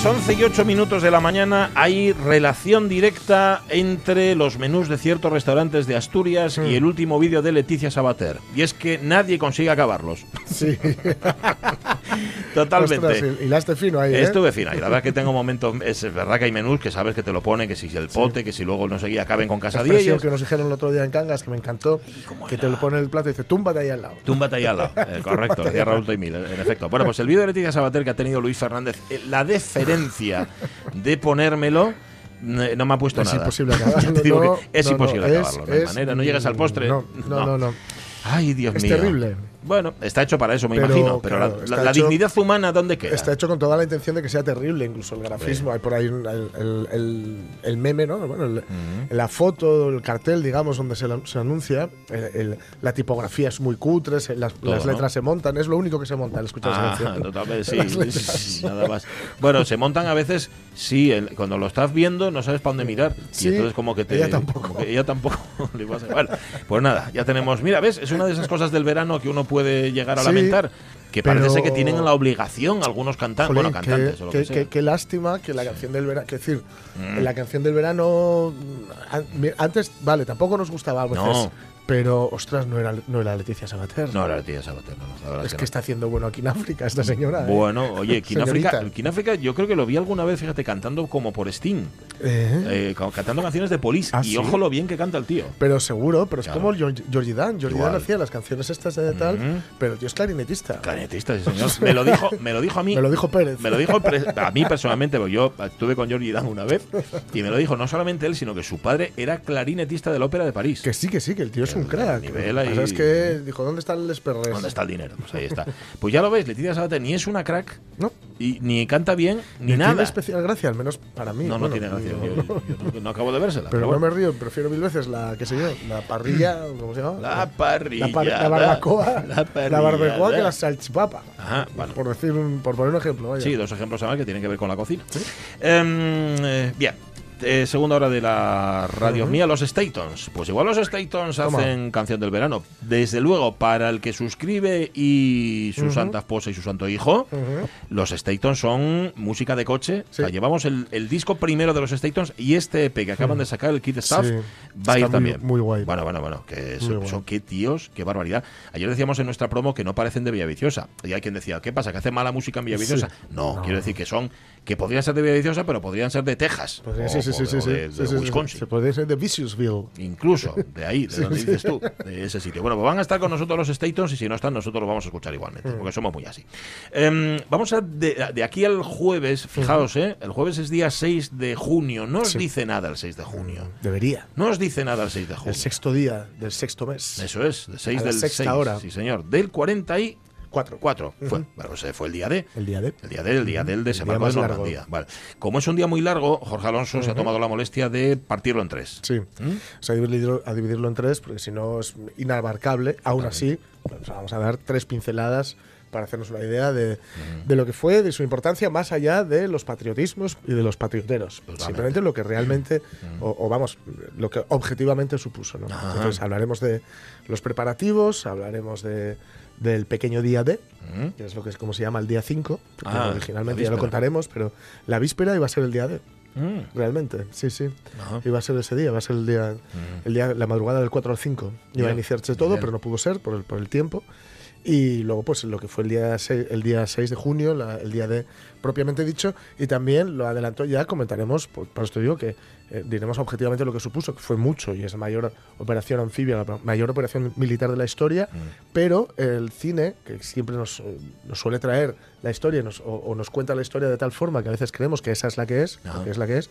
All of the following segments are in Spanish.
Las 11 y 8 minutos de la mañana hay relación directa entre los menús de ciertos restaurantes de Asturias y el último vídeo de Leticia Sabater. Y es que nadie consigue acabarlos. Sí. Totalmente. Ostras, y hilaste fino ahí, ¿eh? Estuve fino. Y la verdad que tengo momentos. Es verdad que hay menús que sabes que te lo ponen, que si el pote, que si luego no sé, acaben con casadillas. que nos dijeron el otro día en Cangas, que me encantó, que te lo pone el plato y dice, túmbate ahí al lado. Túmbate ahí al lado. Eh, correcto, decía Raúl Taimil, en efecto. Bueno, pues el vídeo de Leticia Sabater que ha tenido Luis Fernández, eh, la deferencia de ponérmelo. No me ha puesto Es nada. imposible acabarlo, Te digo no, que es no, no, imposible es- acabarlo. No hay es- manera. No llegas al postre. No, no, no. Ay, Dios Es mío. terrible. Bueno, está hecho para eso, me Pero, imagino. Pero claro, la- la, la hecho- dignidad humana, ¿dónde queda? Está hecho con toda la intención de que sea terrible, incluso el grafismo. Hay por ahí el, el- el- el meme, ¿no? Bueno, el- la foto, el cartel, digamos, donde se, la- se anuncia. la tipografía es muy cutre, las, Todo, las ¿no? letras se montan. Es lo único que se monta al escuchar esa Ah, canción. totalmente, sí, sí, nada más. Bueno, se montan a veces, sí, cuando lo estás viendo no sabes para dónde mirar. Sí, y entonces como que te... ella tampoco. ella tampoco. le pasa. Bueno, pues nada, ya tenemos... Mira, ¿ves? Es una de esas cosas del verano que uno puede llegar a Sí, lamentar. Que parece pero- ser que tienen la obligación algunos cantantes, Jolín, bueno, cantantes qué, o lo que lástima que la canción del verano. Es decir, Mm. la canción del verano. an- mi- Antes, vale, tampoco nos gustaba a veces. No. Pero, ostras, no era, no era Leticia Sabater. No, la tía Sabater, no, la verdad es que no. está haciendo bueno aquí en África esta señora. ¿eh? Bueno, oye, Kináfrica, Señorita. Kináfrica, yo creo que lo vi alguna vez, fíjate, cantando como por Sting, Eh, eh, ca- cantando canciones de Police. ¿Ah, y sí? ojo lo bien que canta el tío. Pero seguro, pero es como Georgie Dan. Georgie Igual. Dan hacía las canciones estas de tal, pero el tío es clarinetista. Clarinetista, sí, señor. Me lo dijo, me lo dijo a mí. Me lo dijo Pérez. Me lo dijo a mí personalmente, porque yo estuve con Georgie Dan una vez y me lo dijo no solamente él, sino que su padre era clarinetista de la Ópera de París. Que sí, que sí, que el tío es un El crack. nivel ahí- es que dijo, ¿dónde están los perres? ¿Dónde está el dinero? Pues ahí está. Pues ya lo veis, Leticia Sabater ni es una crack, No, y, ni canta bien, ni ni nada. tiene especial gracia, al menos para mí. no, no Bueno, tiene gracia. no, Yo, no. yo no, no acabo de vérsela. Pero pero no bueno. me río, prefiero mil veces la, qué sé yo, la parrilla, ¿cómo se llama? La parrilla. La, par- la barbacoa. La La, parrillada. barbacoa que la salchipapa. Ajá, bueno. Por decir un, por poner un ejemplo, vaya. Sí, dos ejemplos además que tienen que ver con la cocina. Em, eh, bien. Eh, segunda hora de la radio mía, los Statons. Pues igual los Statons hacen canción del verano. Desde luego, para el que suscribe y su santa esposa y su santo hijo, los Statons son música de coche. Sí. O sea, llevamos el, el disco primero de los Statons y este EP que acaban de sacar, el Kid Stuff, Sí. va a ir muy- también. muy guay. Bueno, bueno, bueno. Que son, guay. son- qué tíos, qué barbaridad. Ayer decíamos en nuestra promo que no parecen de Villaviciosa. Y hay quien decía, ¿qué pasa? ¿Que hace mala música en Villaviciosa? Sí. No, No. quiero decir que son, que podrían ser de Villaviciosa, pero podrían ser de Texas. Pues sí, o- sí, sí, o sí, de- o. Wisconsin. Se puede ser de Viciousville. Incluso de ahí, de donde dices tú, de ese sitio. Bueno, pues van a estar con nosotros los Statons y si no están, nosotros los vamos a escuchar Mm. igualmente, porque somos muy así. Em, vamos a, de, aquí al jueves, fijaos, ¿eh? El jueves es día 6 de junio. No os dice nada el 6 de junio. Debería. No os dice nada el 6 de junio. El sexto día del sexto mes. Eso es, de 6 A la del sexta 6. hora. Sí, señor. Del 44 Cuatro. fue. Ujú. Bueno, pues, fue el día de. El día de. El día del, el día del desembarco de. Normandía. Vale. Como es un día muy largo, Jorge Alonso se ha tomado la molestia de partirlo en tres. Sí. ¿Mm? O sea, dividirlo, a dividirlo en tres, porque si no es inabarcable. Aún así, pues vamos a dar tres pinceladas para hacernos una idea de, de lo que fue, de su importancia, más allá de los patriotismos y de los patrioteros. Totalmente. Simplemente lo que realmente, o, o vamos, lo que objetivamente supuso. ¿no? Entonces hablaremos de los preparativos, hablaremos de, del pequeño día D, ¿Mm? que es lo que es como se llama el día 5, porque Ah, originalmente ya lo contaremos, pero la víspera iba a ser el día D. Mm. Realmente, sí, sí. Ajá. Iba a ser ese día, va a ser el día, el día la madrugada del 4 al 5. Iba a iniciarse todo, pero no pudo ser por el, por el tiempo. Y luego, pues lo que fue el día 6, el día 6 de junio, la- el día de propiamente dicho, y también lo adelantó ya, comentaremos, por, por esto digo que eh, diremos objetivamente lo que supuso, que fue mucho y es la mayor operación anfibia, la mayor operación militar de la historia, pero el cine, que siempre nos, eh, nos suele traer la historia nos- o, o nos cuenta la historia de tal forma que a veces creemos que esa es la que es, Ajá. o que es la que es,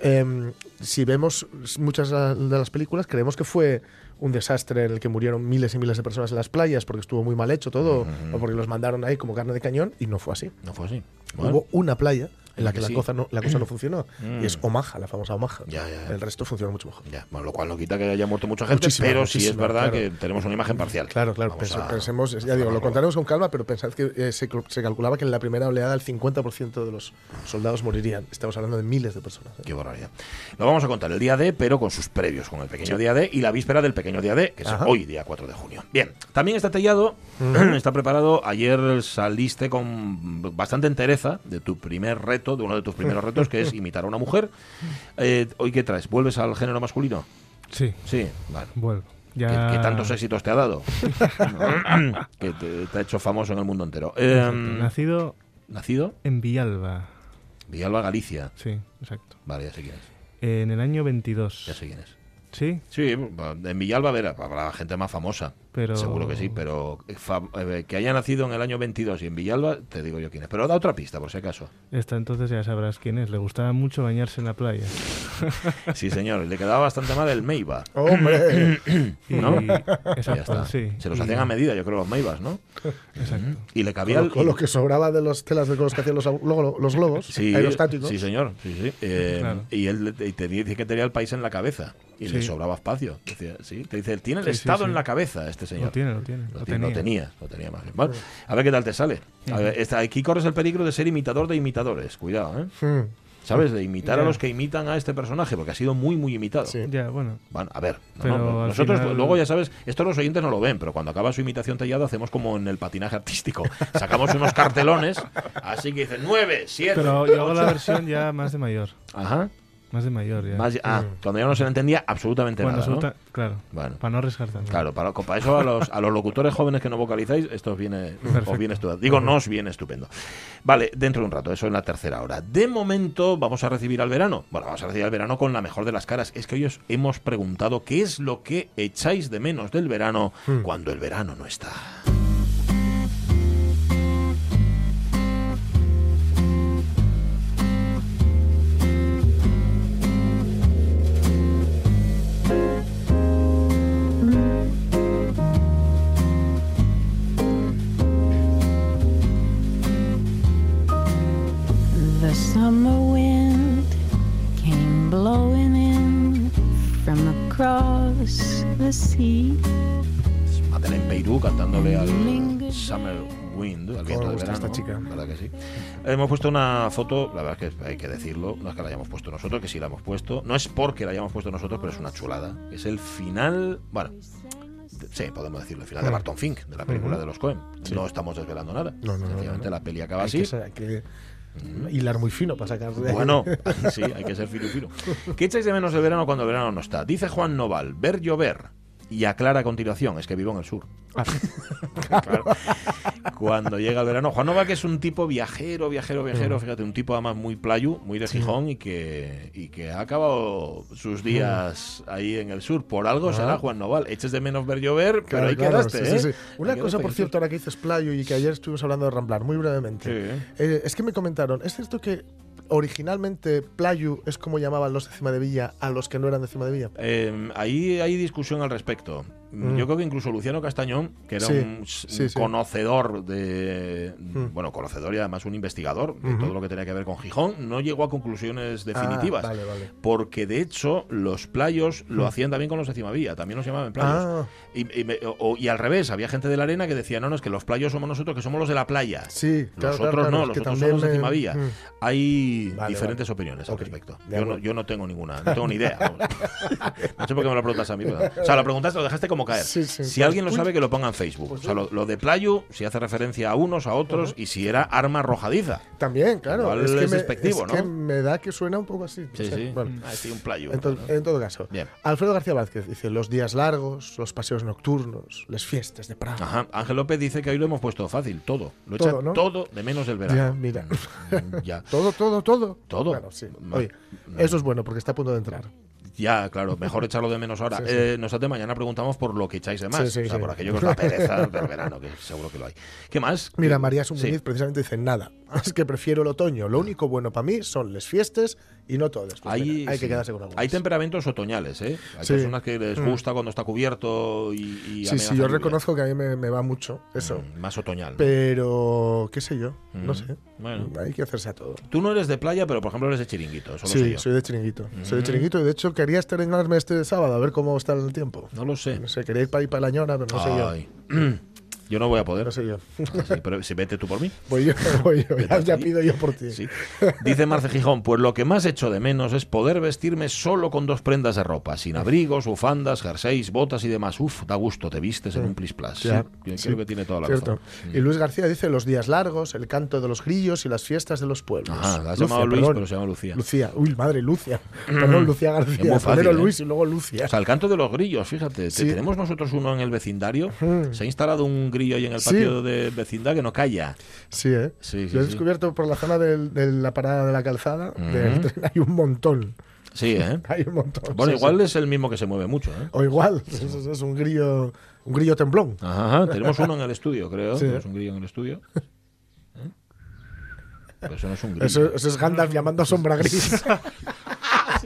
em, si vemos muchas de las películas, creemos que fue un desastre en el que murieron miles y miles de personas en las playas porque estuvo muy mal hecho todo o porque los mandaron ahí como carne de cañón y no fue así. No fue así. Bueno, Hubo una playa en la que, la, cosa no, la cosa no funcionó. Mm. Y es Omaha, la famosa Omaha. Ya, ya, ya. El resto funciona mucho mejor. Bueno, lo cual no quita que haya muerto mucha gente, Muchísima, pero sí es verdad claro. que tenemos una imagen parcial. Claro, claro. Vamos Pense- a- pensemos, ya digo, lo contaremos con calma, pero pensad que eh, se, se calculaba que en la primera oleada el 50% de los soldados morirían. Estamos hablando de miles de personas. ¿eh? Qué barbaridad. Lo vamos a contar el día D, pero con sus previos, con el pequeño día D y la víspera del pequeño día D, que es Ajá. hoy, día 4 de junio. Bien, también está tellado, está preparado. Ayer saliste con bastante entereza de tu primer reto, de uno de tus primeros retos, que es imitar a una mujer. Eh, ¿Hoy qué traes? ¿Vuelves al género masculino? Sí, Sí, vale. vuelvo. ¿Qué, Ya... qué tantos éxitos te ha dado? que te, te ha hecho famoso en el mundo entero. Eh. Nacido ¿Nacido? en Villalba. Villalba, Galicia. Sí, exacto. Vale, ya sé quién es. En el año 22. Ya sé quién es. Sí, Sí, en Villalba habrá, habrá gente más famosa. pero... Seguro que sí, pero eh, fa- eh, que haya nacido en el año 22 y en Villalba, te digo yo quién es. Pero da otra pista, por si acaso. Esta entonces ya sabrás quién es. Le gustaba mucho bañarse en la playa. Sí, señor, le quedaba bastante mal el Meiba. ¡Hombre! Y... ¿No? Y ya está. sí. Se los Y- hacían a medida, yo creo, los Meibas, ¿no? Exacto. Y le cabía con, el. con lo que sobraba de las telas de los que hacían los, los globos Sí, aerostáticos. sí, señor. Sí, sí. Eh, Claro. Y él y te dice que tenía el país en la cabeza y le sobraba espacio. Decía, sí, te dice, tiene el Sí, Estado sí. en la cabeza este señor. Lo tiene, lo tiene. Lo, tenía. lo tenía, lo tenía más bien. Bueno, a ver qué tal te sale. A ver, aquí corres el peligro de ser imitador de imitadores. Cuidado, ¿eh? ¿Sabes? De imitar a los que imitan a este personaje, porque ha sido muy, muy imitado. Sí. Ya, bueno. Bueno, a ver, no, Pero no, al nosotros final- luego ya sabes, esto los oyentes no lo ven, pero cuando acaba su imitación tallada hacemos como en el patinaje artístico. Sacamos unos cartelones, así que dicen 9, 7. Pero yo hago la versión ya más de mayor. Ajá. Más de mayor ya. Más- ah, cuando ya no se le entendía absolutamente Cuando nada. Claro. Bueno. Para no arriesgar tanto. Claro, para, para eso a los, a los locutores jóvenes que no vocalizáis, esto os viene, os viene estupendo. Digo, no os viene estupendo. Vale, dentro de un rato, eso en la tercera hora. De momento, vamos a recibir al verano. Bueno, vamos a recibir al verano con la mejor de las caras. Es que hoy os hemos preguntado qué es lo que echáis de menos del verano cuando el verano no está. Summer wind came blowing in from across the sea. Madeleine Peirú cantándole al Summer Wind, al viento de verano. esta chica. ¿Verdad que sí? Hemos puesto una foto, la verdad es que hay que decirlo, no es que la hayamos puesto nosotros, que sí la hemos puesto. No es porque la hayamos puesto nosotros, pero es una chulada. Es el final, bueno, de- sí, podemos decirlo, el final de Barton Fink, de la película de los Cohen. No estamos desvelando nada. No, no, no, Sencillamente no, no. la peli acaba hay así. que, hay que hilar muy fino para sacar de Bueno, sí, hay que ser filo y filo. ¿Qué echáis de menos el verano cuando el verano no está? Dice Juan Noval, ver llover. Y aclara a continuación, es que vivo en el sur. Claro. Cuando llega el verano. Juan Noval, que es un tipo viajero, viajero, viajero, fíjate, un tipo además muy playu, muy de Gijón y que, y que ha acabado sus días ahí en el sur. Por algo será Juan Noval. Eches de menos ver llover, pero ahí claro, quedaste, sí, ¿eh? sí, sí. Una Ahí cosa, por cierto, ahora que dices playo y que ayer estuvimos hablando de Ramblar, muy brevemente. Eh, es que me comentaron, ¿es cierto que originalmente playu es como llamaban los de Cima de Villa a los que no eran de Cima de Villa? Eh, ahí hay discusión al respecto. Mm. Yo creo que incluso Luciano Castañón, que era Sí, un, sí, conocedor de. Mm. Bueno, conocedor y además un investigador de todo lo que tenía que ver con Gijón, no llegó a conclusiones definitivas. Ah, vale, vale. Porque de hecho, los playos lo Mm. hacían también con los de Cimavilla, también los llamaban playos. Ah, Y, y me- o- y al revés, había gente de la arena que decía: no, no, es que los playos somos nosotros, que somos los de la playa. sí, claro, Los claro, otros claro, no, los otros son los de me- Cimavilla. Hay Vale, diferentes opiniones al respecto. Yo no, yo no tengo ninguna, no tengo ni idea. no sé por qué me lo preguntas a mí. pero- O sea, lo preguntaste, lo dejaste como caer. Sí, sí. si alguien lo sabe, que lo ponga en Facebook. O sea, lo, lo de Playu, si hace referencia a unos, a otros, y si era arma arrojadiza. También, claro. Es que, es me, despectivo, es que ¿no? me da que suena un poco así. Sí, Sí, sí. bueno. Ah, sí, un Playu. En, to- ¿no? en todo caso, Bien. Alfredo García Vázquez dice: los días largos, los paseos nocturnos, las fiestas de Praga. Ajá. Ángel López dice que hoy lo hemos puesto fácil, todo. Lo Todo, echa ¿no? todo de menos del Ya, verano. mira. Mm, ya. todo, todo, todo. Todo. Bueno, sí. Oye, eso es bueno porque está a punto de entrar. Ya, claro, mejor echarlo de menos ahora. Sí, sí. Eh, nosotros mañana preguntamos por lo que echáis de más. Sí, o sea, por aquello que os da pereza del verano, que seguro que lo hay. ¿Qué más? Mira, Eh, María sí. Sumuñiz precisamente dice nada. Es que prefiero el otoño. Lo único bueno para mí son las fiestas y no todos. Pues hay, mira, hay que quedarse con algunos. Hay temperamentos otoñales, ¿eh? Hay personas que les Mm. gusta cuando está cubierto y, y Sí, sí, yo reconozco que a mí me, me va mucho eso. Mm, Más otoñal. Pero, qué sé yo, no Mm. sé. Bueno. Hay que hacerse a todo. Tú no eres de playa, pero por ejemplo eres de chiringuito. Eso lo sé Sí, yo. soy de chiringuito. Soy de chiringuito y de hecho quería estrenarme este sábado a ver cómo está el tiempo. No lo sé. No sé, quería ir para ir para la ñora, pero no sé yo. Yo no voy a poder. No sé yo. Sí, pero si vete tú por mí. Voy yo, voy yo. Ya, ya pido yo por ti. Sí. Dice Marce Gijón, pues lo que más echo de menos es poder vestirme solo con dos prendas de ropa, sin abrigos, bufandas, jerseys, botas y demás. Uf, da gusto, te vistes en un plis plas. Sí, creo que tiene toda la Cierto. razón. Y Luis García dice los días largos, el canto de los grillos y las fiestas de los pueblos. Ajá, la has Lucia, llamado Luis, perdón. pero se llama Lucía. Lucía. Uy, madre, Lucia. Perdón, Lucía Es García. muy fácil, Primero ¿eh? Luis y luego Lucia. O sea, el canto de los grillos, fíjate, tenemos nosotros uno en el vecindario, Mm. se ha instalado un grillo ahí en el Sí. patio de vecindad que no calla. Sí, ¿eh? Sí, he descubierto por la zona del- de la parada de la calzada, del Ujú. tren, hay un montón. Sí, ¿eh? Hay un montón. Bueno, sí, igual sí. es el mismo que se mueve mucho, ¿eh? O igual, es, es- es un grillo, un grillo temblón. Ajá, ajá, tenemos uno en el estudio, creo. Tenemos un grillo en el estudio. ¿Eh? Pero eso no es un grillo. Eso, eso es Gandalf llamando a sombra gris.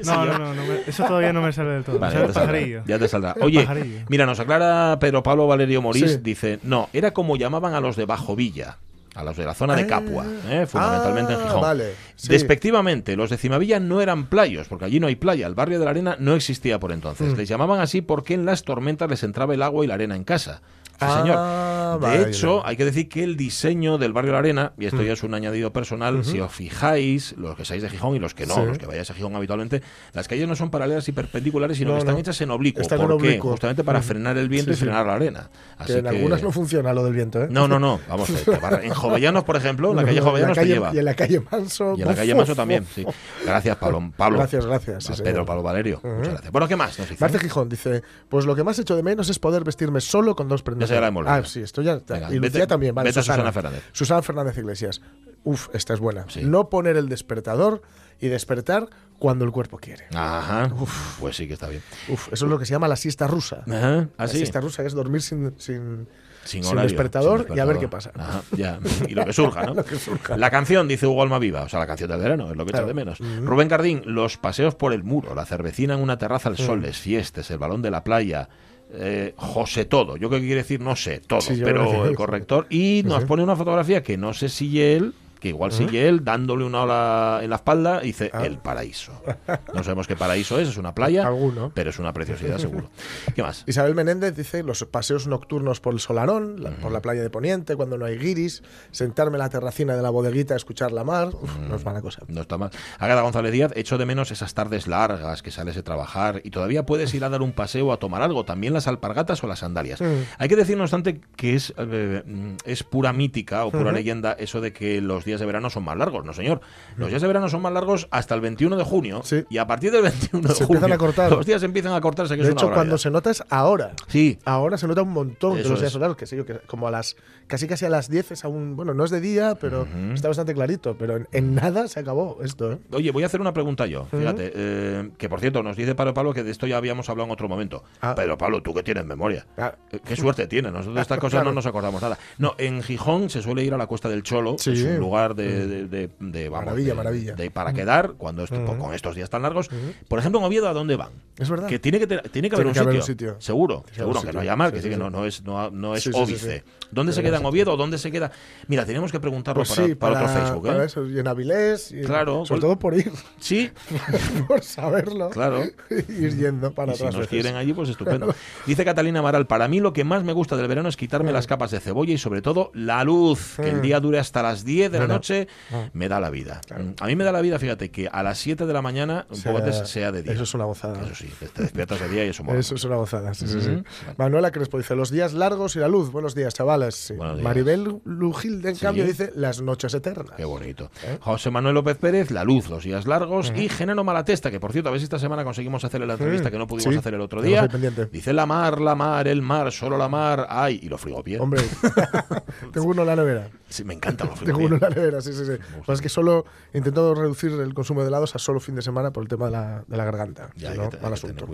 No, no, no, no me- eso todavía no me sale del todo. Vale, ya te saldrá. Ya te saldrá. Oye, mira, nos aclara Pedro Pablo Valerio Morís. Sí. Dice, no, era como llamaban a los de Bajo Villa, a los de la zona de Ah, Capua, ¿eh? fundamentalmente en ah, Gijón. vale, sí. Despectivamente, los de Cimavilla no eran playos, porque allí no hay playa. El barrio de la arena no existía por Mm. entonces. Les llamaban así porque en las tormentas les entraba el agua y la arena en casa. Sí, Ah, señor. De vale. hecho, hay que decir que el diseño del barrio la arena, y esto ya es un añadido personal, si os fijáis, los que seáis de Gijón y los que no, Sí. los que vayáis a Gijón habitualmente, las calles no son paralelas y perpendiculares, sino No, que están no. hechas en oblicuo. Están en oblicuo. Justamente para frenar el viento Sí, y frenar la arena. Así que en algunas no funciona lo del viento, ¿eh? No, no, no. Vamos, eh, en Jovellanos, por ejemplo, en la calle No, no, Jovellanos te lleva. Y en la calle Manso. Y en la calle uf, también, sí. Gracias, Pablo. Pablo. Gracias, gracias. señor. Pedro Pablo Valerio. Muchas gracias. Bueno, ¿qué más nos? Marce Gijón dice, pues lo que más echo de menos es poder vestirme solo con dos prendas. Ya la hemos Ah, sí, esto ya está. Venga, y Lucía vete- también, vale. vete a Susana Fernández. Susana Fernández Iglesias. Uf, esta es buena. Sí. No poner el despertador y despertar cuando el cuerpo quiere. Ajá. Pues sí que está bien. Uf, eso es lo que se llama la siesta rusa. Ajá. La siesta rusa es dormir sin, sin, Sin, sin horario, despertador sin y a ver qué pasa. Ajá, ya. Y lo que surja, ¿no? Lo que surja. La canción, dice Hugo Almaviva, o sea, la canción del verano, es lo que Claro. echa de menos. Rubén Cardín, los paseos por el muro, la cervecina en una terraza al sol, Mm. les fiestes, el balón de la playa. Eh, José todo, yo qué quiere decir, no sé, todo, Sí, creo pero que- el corrector. Y nos pone una fotografía que no sé si él, que igual sigue él, dándole una ola en la espalda, y dice Ah. el paraíso. No sabemos qué paraíso es, es una playa, Alguno. pero es una preciosidad seguro. ¿Qué más? Isabel Menéndez dice los paseos nocturnos por el Solarón, la- por la playa de Poniente, cuando no hay guiris, sentarme en la terracina de la bodeguita a escuchar la mar. Uf, no es mala cosa. No está mal. Agatha González Díaz, echo de menos esas tardes largas que sales de trabajar y todavía puedes ir a dar un paseo o a tomar algo, también las alpargatas o las sandalias. Mm. Hay que decir, no obstante, que es, eh, mm, es pura mítica o pura leyenda eso de que los días de verano son más largos. No, señor. Los días de verano son más largos hasta el 21 de junio Sí. y a partir del 21 de Se junio empiezan a cortar. los días empiezan a cortarse, que De es una hecho, cuando se nota es ahora. Sí, Ahora se nota un montón de los días es. solares, que sé yo, que como a las casi casi a las 10 es aún, bueno, no es de día, pero está bastante clarito, pero en, en nada se acabó esto, ¿eh? Oye, voy a hacer una pregunta yo. Fíjate, eh, que por cierto, nos dice Pedro Pablo que de esto ya habíamos hablado en otro momento. Ah. Pero Pablo, tú que tienes memoria. Ah, Eh, Qué suerte tiene. Nosotros de estas cosas Claro. no nos acordamos nada. No, en Gijón se suele ir a la Cuesta del Cholo. Sí. Es un lugar de, de- de- de, vamos, Maravilla, maravilla. para quedar cuando esto- Ujú. con estos días tan largos. Por ejemplo, en Oviedo, ¿a dónde van? es verdad. Que tiene que, tiene que haber, un, que haber sitio. un sitio. Seguro, seguro que no haya mal, Sí, que sí, sí, que no, no es, no, no es óbice. ¿Dónde se queda en Oviedo? ¿Dónde se queda? Mira, tenemos que preguntarlo Pues para, sí, para para, otro Facebook. ¿eh? para eso, y en Avilés, y en- Claro, sobre pues- todo por ir, Sí, por saberlo, claro. ir yendo para Y si nos quieren allí, pues estupendo. Dice Catalina Amaral, para mí lo que más me gusta del verano es quitarme las capas de cebolla y sobre todo la luz, que el Mm. día dure hasta las 10 de la Noche, Ah. me da la vida. Claro. A mí me da la vida, fíjate, que a las 7 de la mañana un Sea- poco antes sea de día. Eso es una gozada. Eso sí, te despiertas de día y eso mola. Eso es una gozada, sí, sí, sí. Ujú. Manuela Crespo dice, los días largos y la luz. Buenos días, chavales. Sí. Buenos días. Maribel Lugilde, en Sí. cambio, dice, las noches eternas. Qué bonito. ¿Eh? José Manuel López Pérez, La Luz, Los Días Largos y Género Malatesta, que por cierto, a ver si esta semana conseguimos hacerle la entrevista que no pudimos sí, hacer el otro día. Dice la mar, la mar, el mar, solo la mar, ay, y lo frigopié. Hombre, tengo uno en la nevera. Sí, me encanta lo Tengo uno en la sí, sí, sí. Es que solo intento reducir el consumo de helados a solo fin de semana por el tema de la, de la garganta. Ya no, que te- mal que asunto.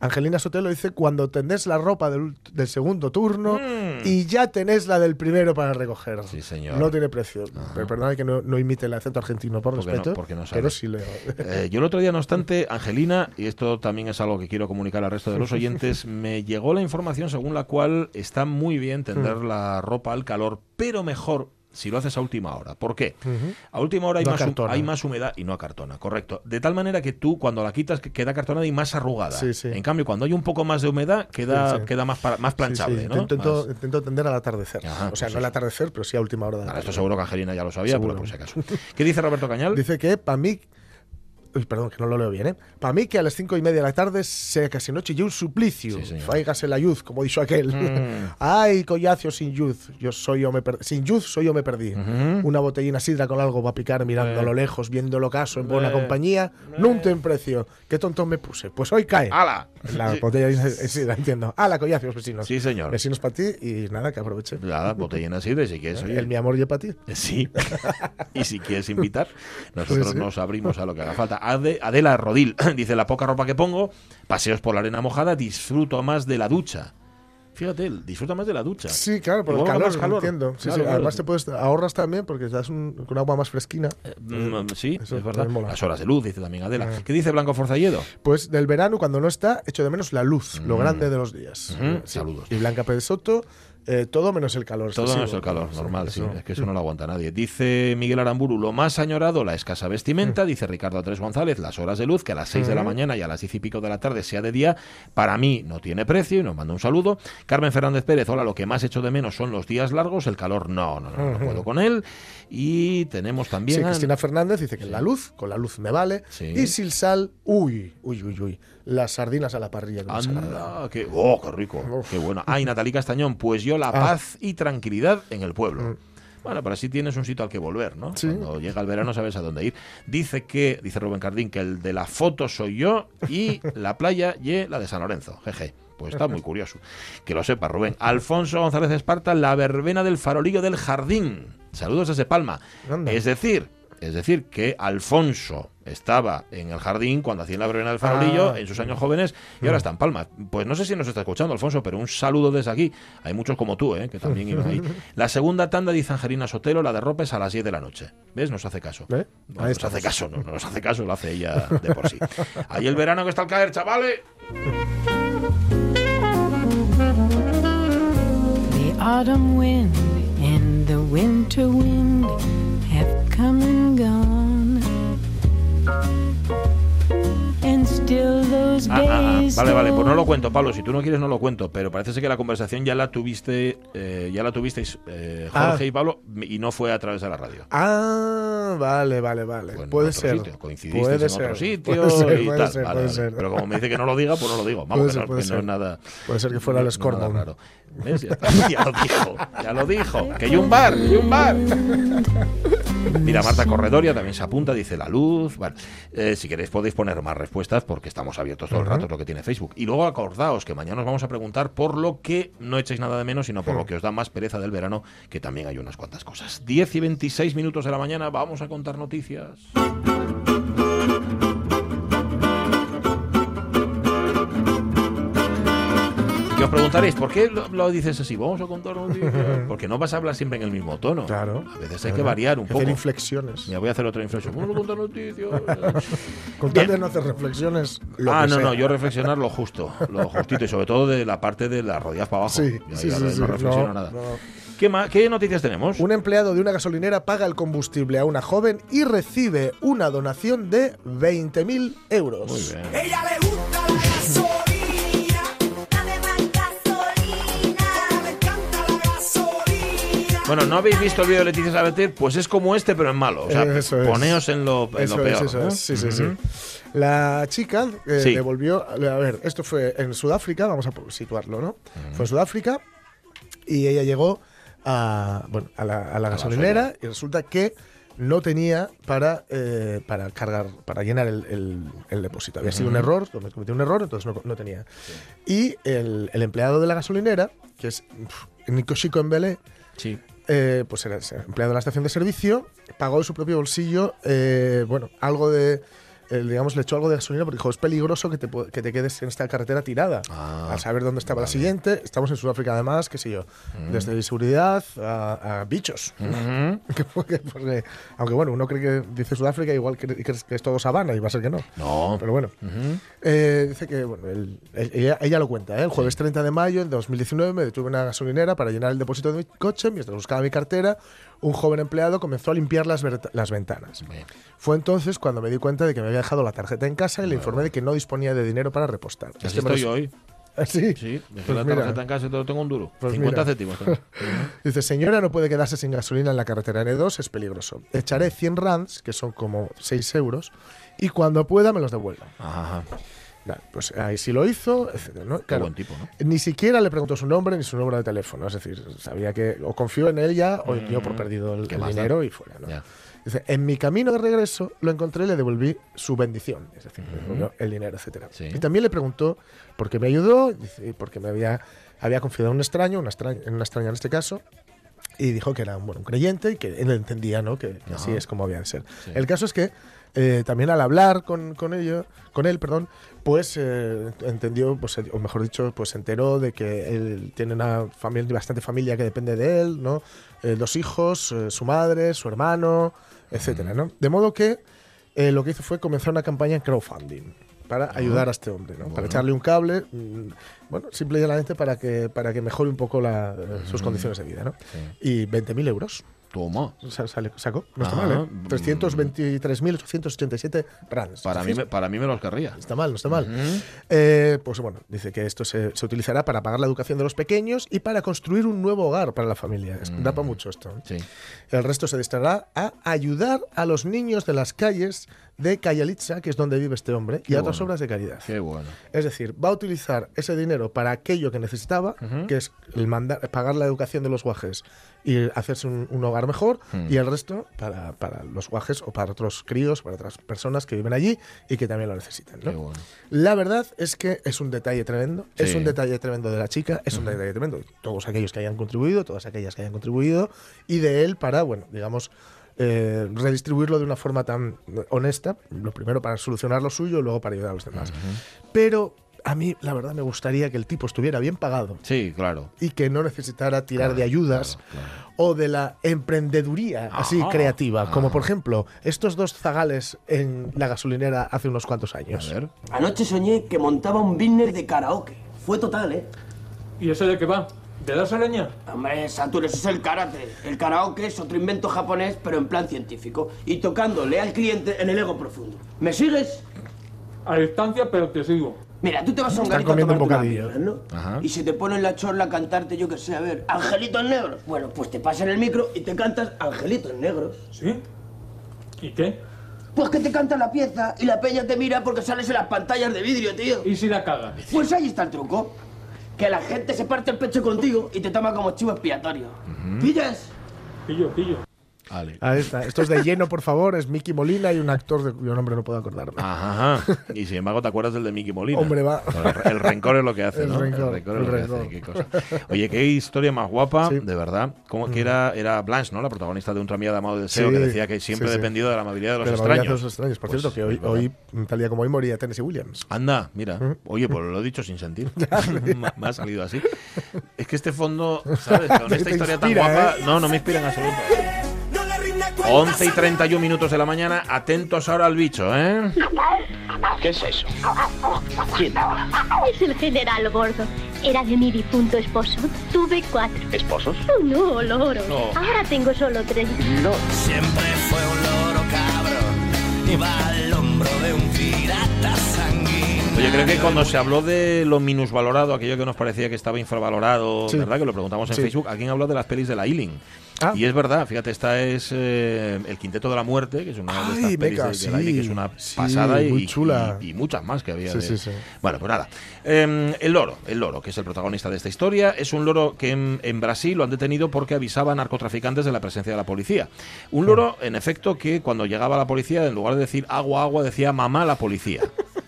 Angelina Sotelo dice, cuando tendés la ropa del, del segundo turno Mm. y ya tenés la del primero para recoger. Sí, señor. No tiene precio. Pero perdona que no, no imite el acento argentino por Porque no- respeto. porque no sabe. pero sí leo. Eh, yo el otro día, no obstante, Angelina, y esto también es algo que quiero comunicar al resto de los oyentes, me llegó la información según la cual está muy bien tender Hmm. la ropa al calor, pero mejor si lo haces a última hora. ¿Por qué? A última hora hay, No más, hay humedad y no acartona, correcto. De tal manera que tú, cuando la quitas, que- queda acartonada y más arrugada. Sí, sí. En cambio, cuando hay un poco más de humedad, queda, Sí, queda más, para- más planchable. Intento, Más- intento tender al atardecer. Ajá, o sea, pues no al atardecer, pero sí a última hora de la Ahora, esto seguro que Angelina ya lo sabía, Seguro. pero por si acaso. ¿Qué dice Roberto Cañal? Dice que para mí. Uy, perdón, que no lo leo bien, ¿eh? Para mí que a las cinco y media de la tarde sea casi noche y un suplicio. Sí, la luz, como dijo aquel. Mm. Ay, collacio sin luz. Yo soy yo me perdí. Sin luz soy yo me perdí. Una botellina sidra con algo va a picar mirando a lo lejos, viendo el ocaso en buena Eh. compañía. No ten precio. ¿Qué tonto me puse? Pues hoy cae. ¡Hala! La Sí. botella de sidra, entiendo. Ah, la collacios, vecinos. Sí, señor. Vecinos para ti y nada, que aproveche. Nada, botellina así de si quieres. oye. El mi amor y para ti. Sí. y si quieres invitar, nosotros Sí, sí. nos abrimos a lo que haga falta. Ade- Adela Rodil dice: La poca ropa que pongo, paseos por la arena mojada, disfruto más de la ducha. Fíjate, disfruta más de la ducha. Sí, claro, por el calor, calor. entiendo. Sí, Claro, sí, claro. Además te puedes ahorras también porque te das un, con agua más fresquina. Mm, sí, Eso es verdad. Las horas de luz, dice también Adela. Ah. ¿Qué dice Blanco Forzalledo? Pues del verano, cuando no está, echo de menos la luz, lo grande de los días. Eh, saludos. Y Blanca Pérez Soto, eh, todo menos el calor. Todo excesivo. es el calor, normal, sí. eso. Es que eso no lo aguanta nadie. Dice Miguel Aramburu, lo más añorado, la escasa vestimenta. Dice Ricardo Andrés González, las horas de luz, que a las 6 de la mañana y a las 10 y pico de la tarde sea de día, para mí no tiene precio y nos manda un saludo. Carmen Fernández Pérez, hola, lo que más echo de menos son los días largos, el calor no, no, no, no puedo con él. Y tenemos también... Sí, Cristina Fernández dice que la luz, con la luz me vale. Sí. Y Silsal, uy, uy, uy, uy. Las sardinas a la parrilla. agrada. Anda, qué, oh, qué rico, Uf. qué bueno. Ay, Natalí Castañón, pues yo la Ah. paz y tranquilidad en el pueblo. Bueno, pero así tienes un sitio al que volver, ¿no? Mm. Sí. Cuando llega el verano sabes a dónde ir. Dice que, dice Rubén Cardín, que el de la foto soy yo y la playa y la de San Lorenzo. Jeje. Pues está muy curioso. Que lo sepa, Rubén. Alfonso González Esparta, la verbena del farolillo del jardín. Saludos desde Palma. Es decir, es decir, que Alfonso estaba en el jardín cuando hacían la verbena del farolillo Ah. en sus años jóvenes y ahora está en Palma. Pues no sé si nos está escuchando, Alfonso, pero un saludo desde aquí. Hay muchos como tú, ¿eh? que también iban ahí. La segunda tanda dice Angelina Sotelo, la de ropa es a las 10 de la noche. ¿Ves? Nos hace caso. ¿Eh? No nos hace caso, no, no nos hace caso, lo hace ella de por sí. Ahí el verano que está al caer, chavales. The autumn wind and the winter wind have come Ah, ah, ah. Vale, vale, pues no lo cuento, Pablo. Si tú no quieres, no lo cuento. Pero parece ser que la conversación ya la tuviste, eh, ya la tuvisteis eh, Jorge Ah. y Pablo, y no fue a través de la radio. Ah, vale, vale, vale. Puede ser. sitio, coincidisteis puede en ser. otro sitio Puede ser, y puede tal. ser, Vale, puede vale. ser. Pero como me dice que no lo diga, pues no lo digo. Vamos, Puede que, ser, no, puede que no ser. es nada. Puede ser que fuera el no-. Ya, ya lo dijo, ya lo dijo. Que hay un bar, hay un bar. Mira, Marta Corredoria también se apunta, dice la luz. Bueno, eh, si queréis podéis poner más respuestas porque estamos abiertos todo el rato, es lo que tiene Facebook. Y luego acordaos que mañana os vamos a preguntar por lo que no echéis nada de menos, sino por lo que os da más pereza del verano, que también hay unas cuantas cosas. 10 y 26 minutos de la mañana, vamos a contar noticias. Que os preguntaréis, ¿por qué lo, lo dices así? Vamos a contar noticias. Porque no vas a hablar siempre en el mismo tono. Claro. A veces hay que variar un poco. hacer inflexiones. Ya voy a hacer otra inflexión. Vamos a contar noticias. Con tal Bien. de no hacer reflexiones. Lo ah, que no, sea. no, yo reflexionar lo justo, lo justito y sobre todo de la parte de las rodillas para abajo. Sí, Ya- sí, ya sí, no, sí. no reflexiono No, nada. no. ¿Qué, ma- ¿Qué noticias tenemos? Un empleado de una gasolinera paga el combustible a una joven y recibe una donación de 20.000 euros. Muy bien. Ella le gusta la gasolina, Bueno, ¿no habéis visto el vídeo de Leticia Sabater? Pues es como este, pero en malo. O sea, Eso es. poneos en lo, en Eso lo es, peor. eso ¿no? es, sí, sí, sí. La chica eh, Sí. devolvió, a ver, esto fue en Sudáfrica, vamos a situarlo, ¿no? Fue en Sudáfrica y ella llegó a, bueno, a la, a la gasolinera y resulta que no tenía para, eh, para cargar, para llenar el, el- el depósito. Había sido un error, cometió un error, entonces no, no tenía. Y el, el empleado de la gasolinera, que es Nico Chico Mbele, Sí. Eh, pues era empleado de la estación de servicio, pagó de su propio bolsillo, eh, bueno, algo de, eh, digamos, le echó algo de gasolina porque dijo, es peligroso que te, que te quedes en esta carretera tirada. Ah, Al saber dónde estaba la siguiente, estamos en Sudáfrica además, qué sé yo, desde seguridad a, a bichos. Que porque- porque- aunque bueno, uno cree que dice Sudáfrica, igual que, que es, que es todo sabana y va a ser que no. No. Pero bueno, eh, dice que bueno, el- el- ella, ella lo cuenta. ¿eh? El jueves 30 de mayo de 2019 me detuve en una gasolinera para llenar el depósito de mi coche. Mientras buscaba mi cartera, un joven empleado comenzó a limpiar las, las ventanas. Bien. Fue entonces cuando me di cuenta de que me había dejado la tarjeta en casa y le informé de que no disponía de dinero para repostar. Así Este estoy hoy. ¿Ah, sí? Sí, dejé Pues la mira. tarjeta en casa y todo tengo un duro. Pues 50 mira. céntimos. Dice, señora, no puede quedarse sin gasolina en la carretera N2, es peligroso. Echaré 100 rands, que son como 6 euros, y cuando pueda me los devuelva. Ajá, pues ahí sí lo hizo, etcétera, ¿no? Qué buen tipo, ¿no? Ni siquiera le preguntó su nombre ni su número de teléfono. Es decir, sabía que o confió en ella o dio por perdido el, ¿Qué el más da? dinero y fuera. ¿no? Ya. Dice, en mi camino de regreso lo encontré y le devolví su bendición, es decir, le devolvió el dinero, etcétera. Sí. Y también le preguntó por qué me ayudó, porque me había, había confiado en un extraño, una extraña, en una extraña en este caso, y dijo que era bueno, un creyente y que él entendía ¿no? que, que así es como había de ser. Sí. El caso es que eh, también al hablar con, con ello, con él, perdón, pues eh, entendió, pues, o mejor dicho, pues se enteró de que él tiene una familia, bastante familia que depende de él, ¿no? Eh, dos hijos, eh, su madre, su hermano, etcétera, ¿no? De modo que lo que hizo fue comenzar una campaña en crowdfunding para ayudar a este hombre, ¿no? Para echarle un cable, mm, bueno, simple y llanamente para que, para que mejore un poco la, sus condiciones de vida, ¿no? Y 20.000 euros Toma. sa- sale- sacó, no está Ajá. mal, ¿eh? 323.887 rands. Para mí, me- para mí me los querría. Está mal, no está mal. Eh, pues bueno, dice que esto se, se utilizará para pagar la educación de los pequeños y para construir un nuevo hogar para la familia. Es- Da para mucho esto. ¿eh? Sí. El resto se destinará a ayudar a los niños de las calles de Kayalitza, que es donde vive este hombre, y a otras bueno. obras de caridad. Qué bueno. Es decir, va a utilizar ese dinero para aquello que necesitaba, que es el mandar, pagar la educación de los guajes y hacerse un, un hogar mejor, y el resto para, para los guajes o para otros críos, para otras personas que viven allí y que también lo necesitan. ¿no? Qué bueno. La verdad es que es un detalle tremendo, es un detalle tremendo de la chica, es un detalle tremendo de todos aquellos que hayan contribuido, todas aquellas que hayan contribuido, y de él para, bueno, digamos, eh, redistribuirlo de una forma tan honesta, lo primero para solucionar lo suyo, luego para ayudar a los demás. Pero a mí, la verdad, me gustaría que el tipo estuviera bien pagado Sí, claro. y que no necesitara tirar de ayudas o de la emprendeduría así Ajá. creativa, como Ah. por ejemplo estos dos zagales en la gasolinera hace unos cuantos A años. ver. Anoche soñé que montaba un business de karaoke. Fue total, ¿eh? ¿Y eso de qué va? ¿De darse leña? Hombre, Saturn, eso es el karate. El karaoke es otro invento japonés, pero en plan científico. Y tocándole al cliente en el ego profundo. ¿Me sigues? A distancia, pero te sigo. Mira, tú te vas a un garito a comiendo un tomarte birras, ¿no? Ajá. Y se te pone en la chorla a cantarte, yo qué sé, a ver, Angelitos Negros. Bueno, pues te pasan el micro y te cantas Angelitos Negros. ¿Sí? ¿Y qué? Pues que te canta la pieza y la peña te mira porque sales en las pantallas de vidrio, tío. ¿Y si la cagas? Pues ahí está el truco. Que la gente se parte el pecho contigo y te toma como chivo expiatorio. ¿Pillas? Pillo, pillo. Vale. Ahí está. Esto es de lleno, por favor. Es Mickey Molina y un actor de cuyo nombre no puedo acordarme. Ajá, ajá. Y sin embargo, ¿te acuerdas del de Mickey Molina? Hombre, va. El, el rencor es lo que hace, El ¿no? rencor, es el lo que rencor. hace. Qué cosa. Oye, qué historia más guapa, Sí. Mm. de verdad. Como que era, era Blanche, ¿no? La protagonista de Un tranvía de amado deseo, Sí, que decía que siempre sí, dependido de la amabilidad de los De mayoría de extraños. los extraños. Por Pues, cierto, que hoy, hoy, tal día como hoy, moría Tennessee Williams. Anda, mira. Oye, pues lo he dicho sin sentir. Me- ha salido así. Es que este fondo, ¿sabes? Con esta historia tan guapa. ¿eh? No, no me inspira en absoluto. 11 y 31 minutos de la mañana. Atentos ahora al bicho, ¿eh? Es el general Gordo. Era de mi difunto esposo. Tuve cuatro. ¿Esposos? No, loros. No. Ahora tengo solo tres. Siempre fue un loro cabrón. Iba al hombro de un pirata sanguíneo. Oye, creo que cuando se habló de lo minusvalorado, aquello que nos parecía que estaba infravalorado, Sí. ¿verdad? Que lo preguntamos en Sí. Facebook, alguien habló de las pelis de la Ealing. Ah. Y es verdad, fíjate, esta es eh, El Quinteto de la Muerte, que es una de estas pelis de, que es una Sí, pasada y, chula. y- y muchas más que había. Sí, de-. Bueno, pues nada. Eh, el loro, el loro, que es el protagonista de esta historia, es un loro que en, en Brasil lo han detenido porque avisaba a narcotraficantes de la presencia de la policía. Un loro, en efecto, que cuando llegaba la policía, en lugar de decir agua, agua, decía mamá la policía.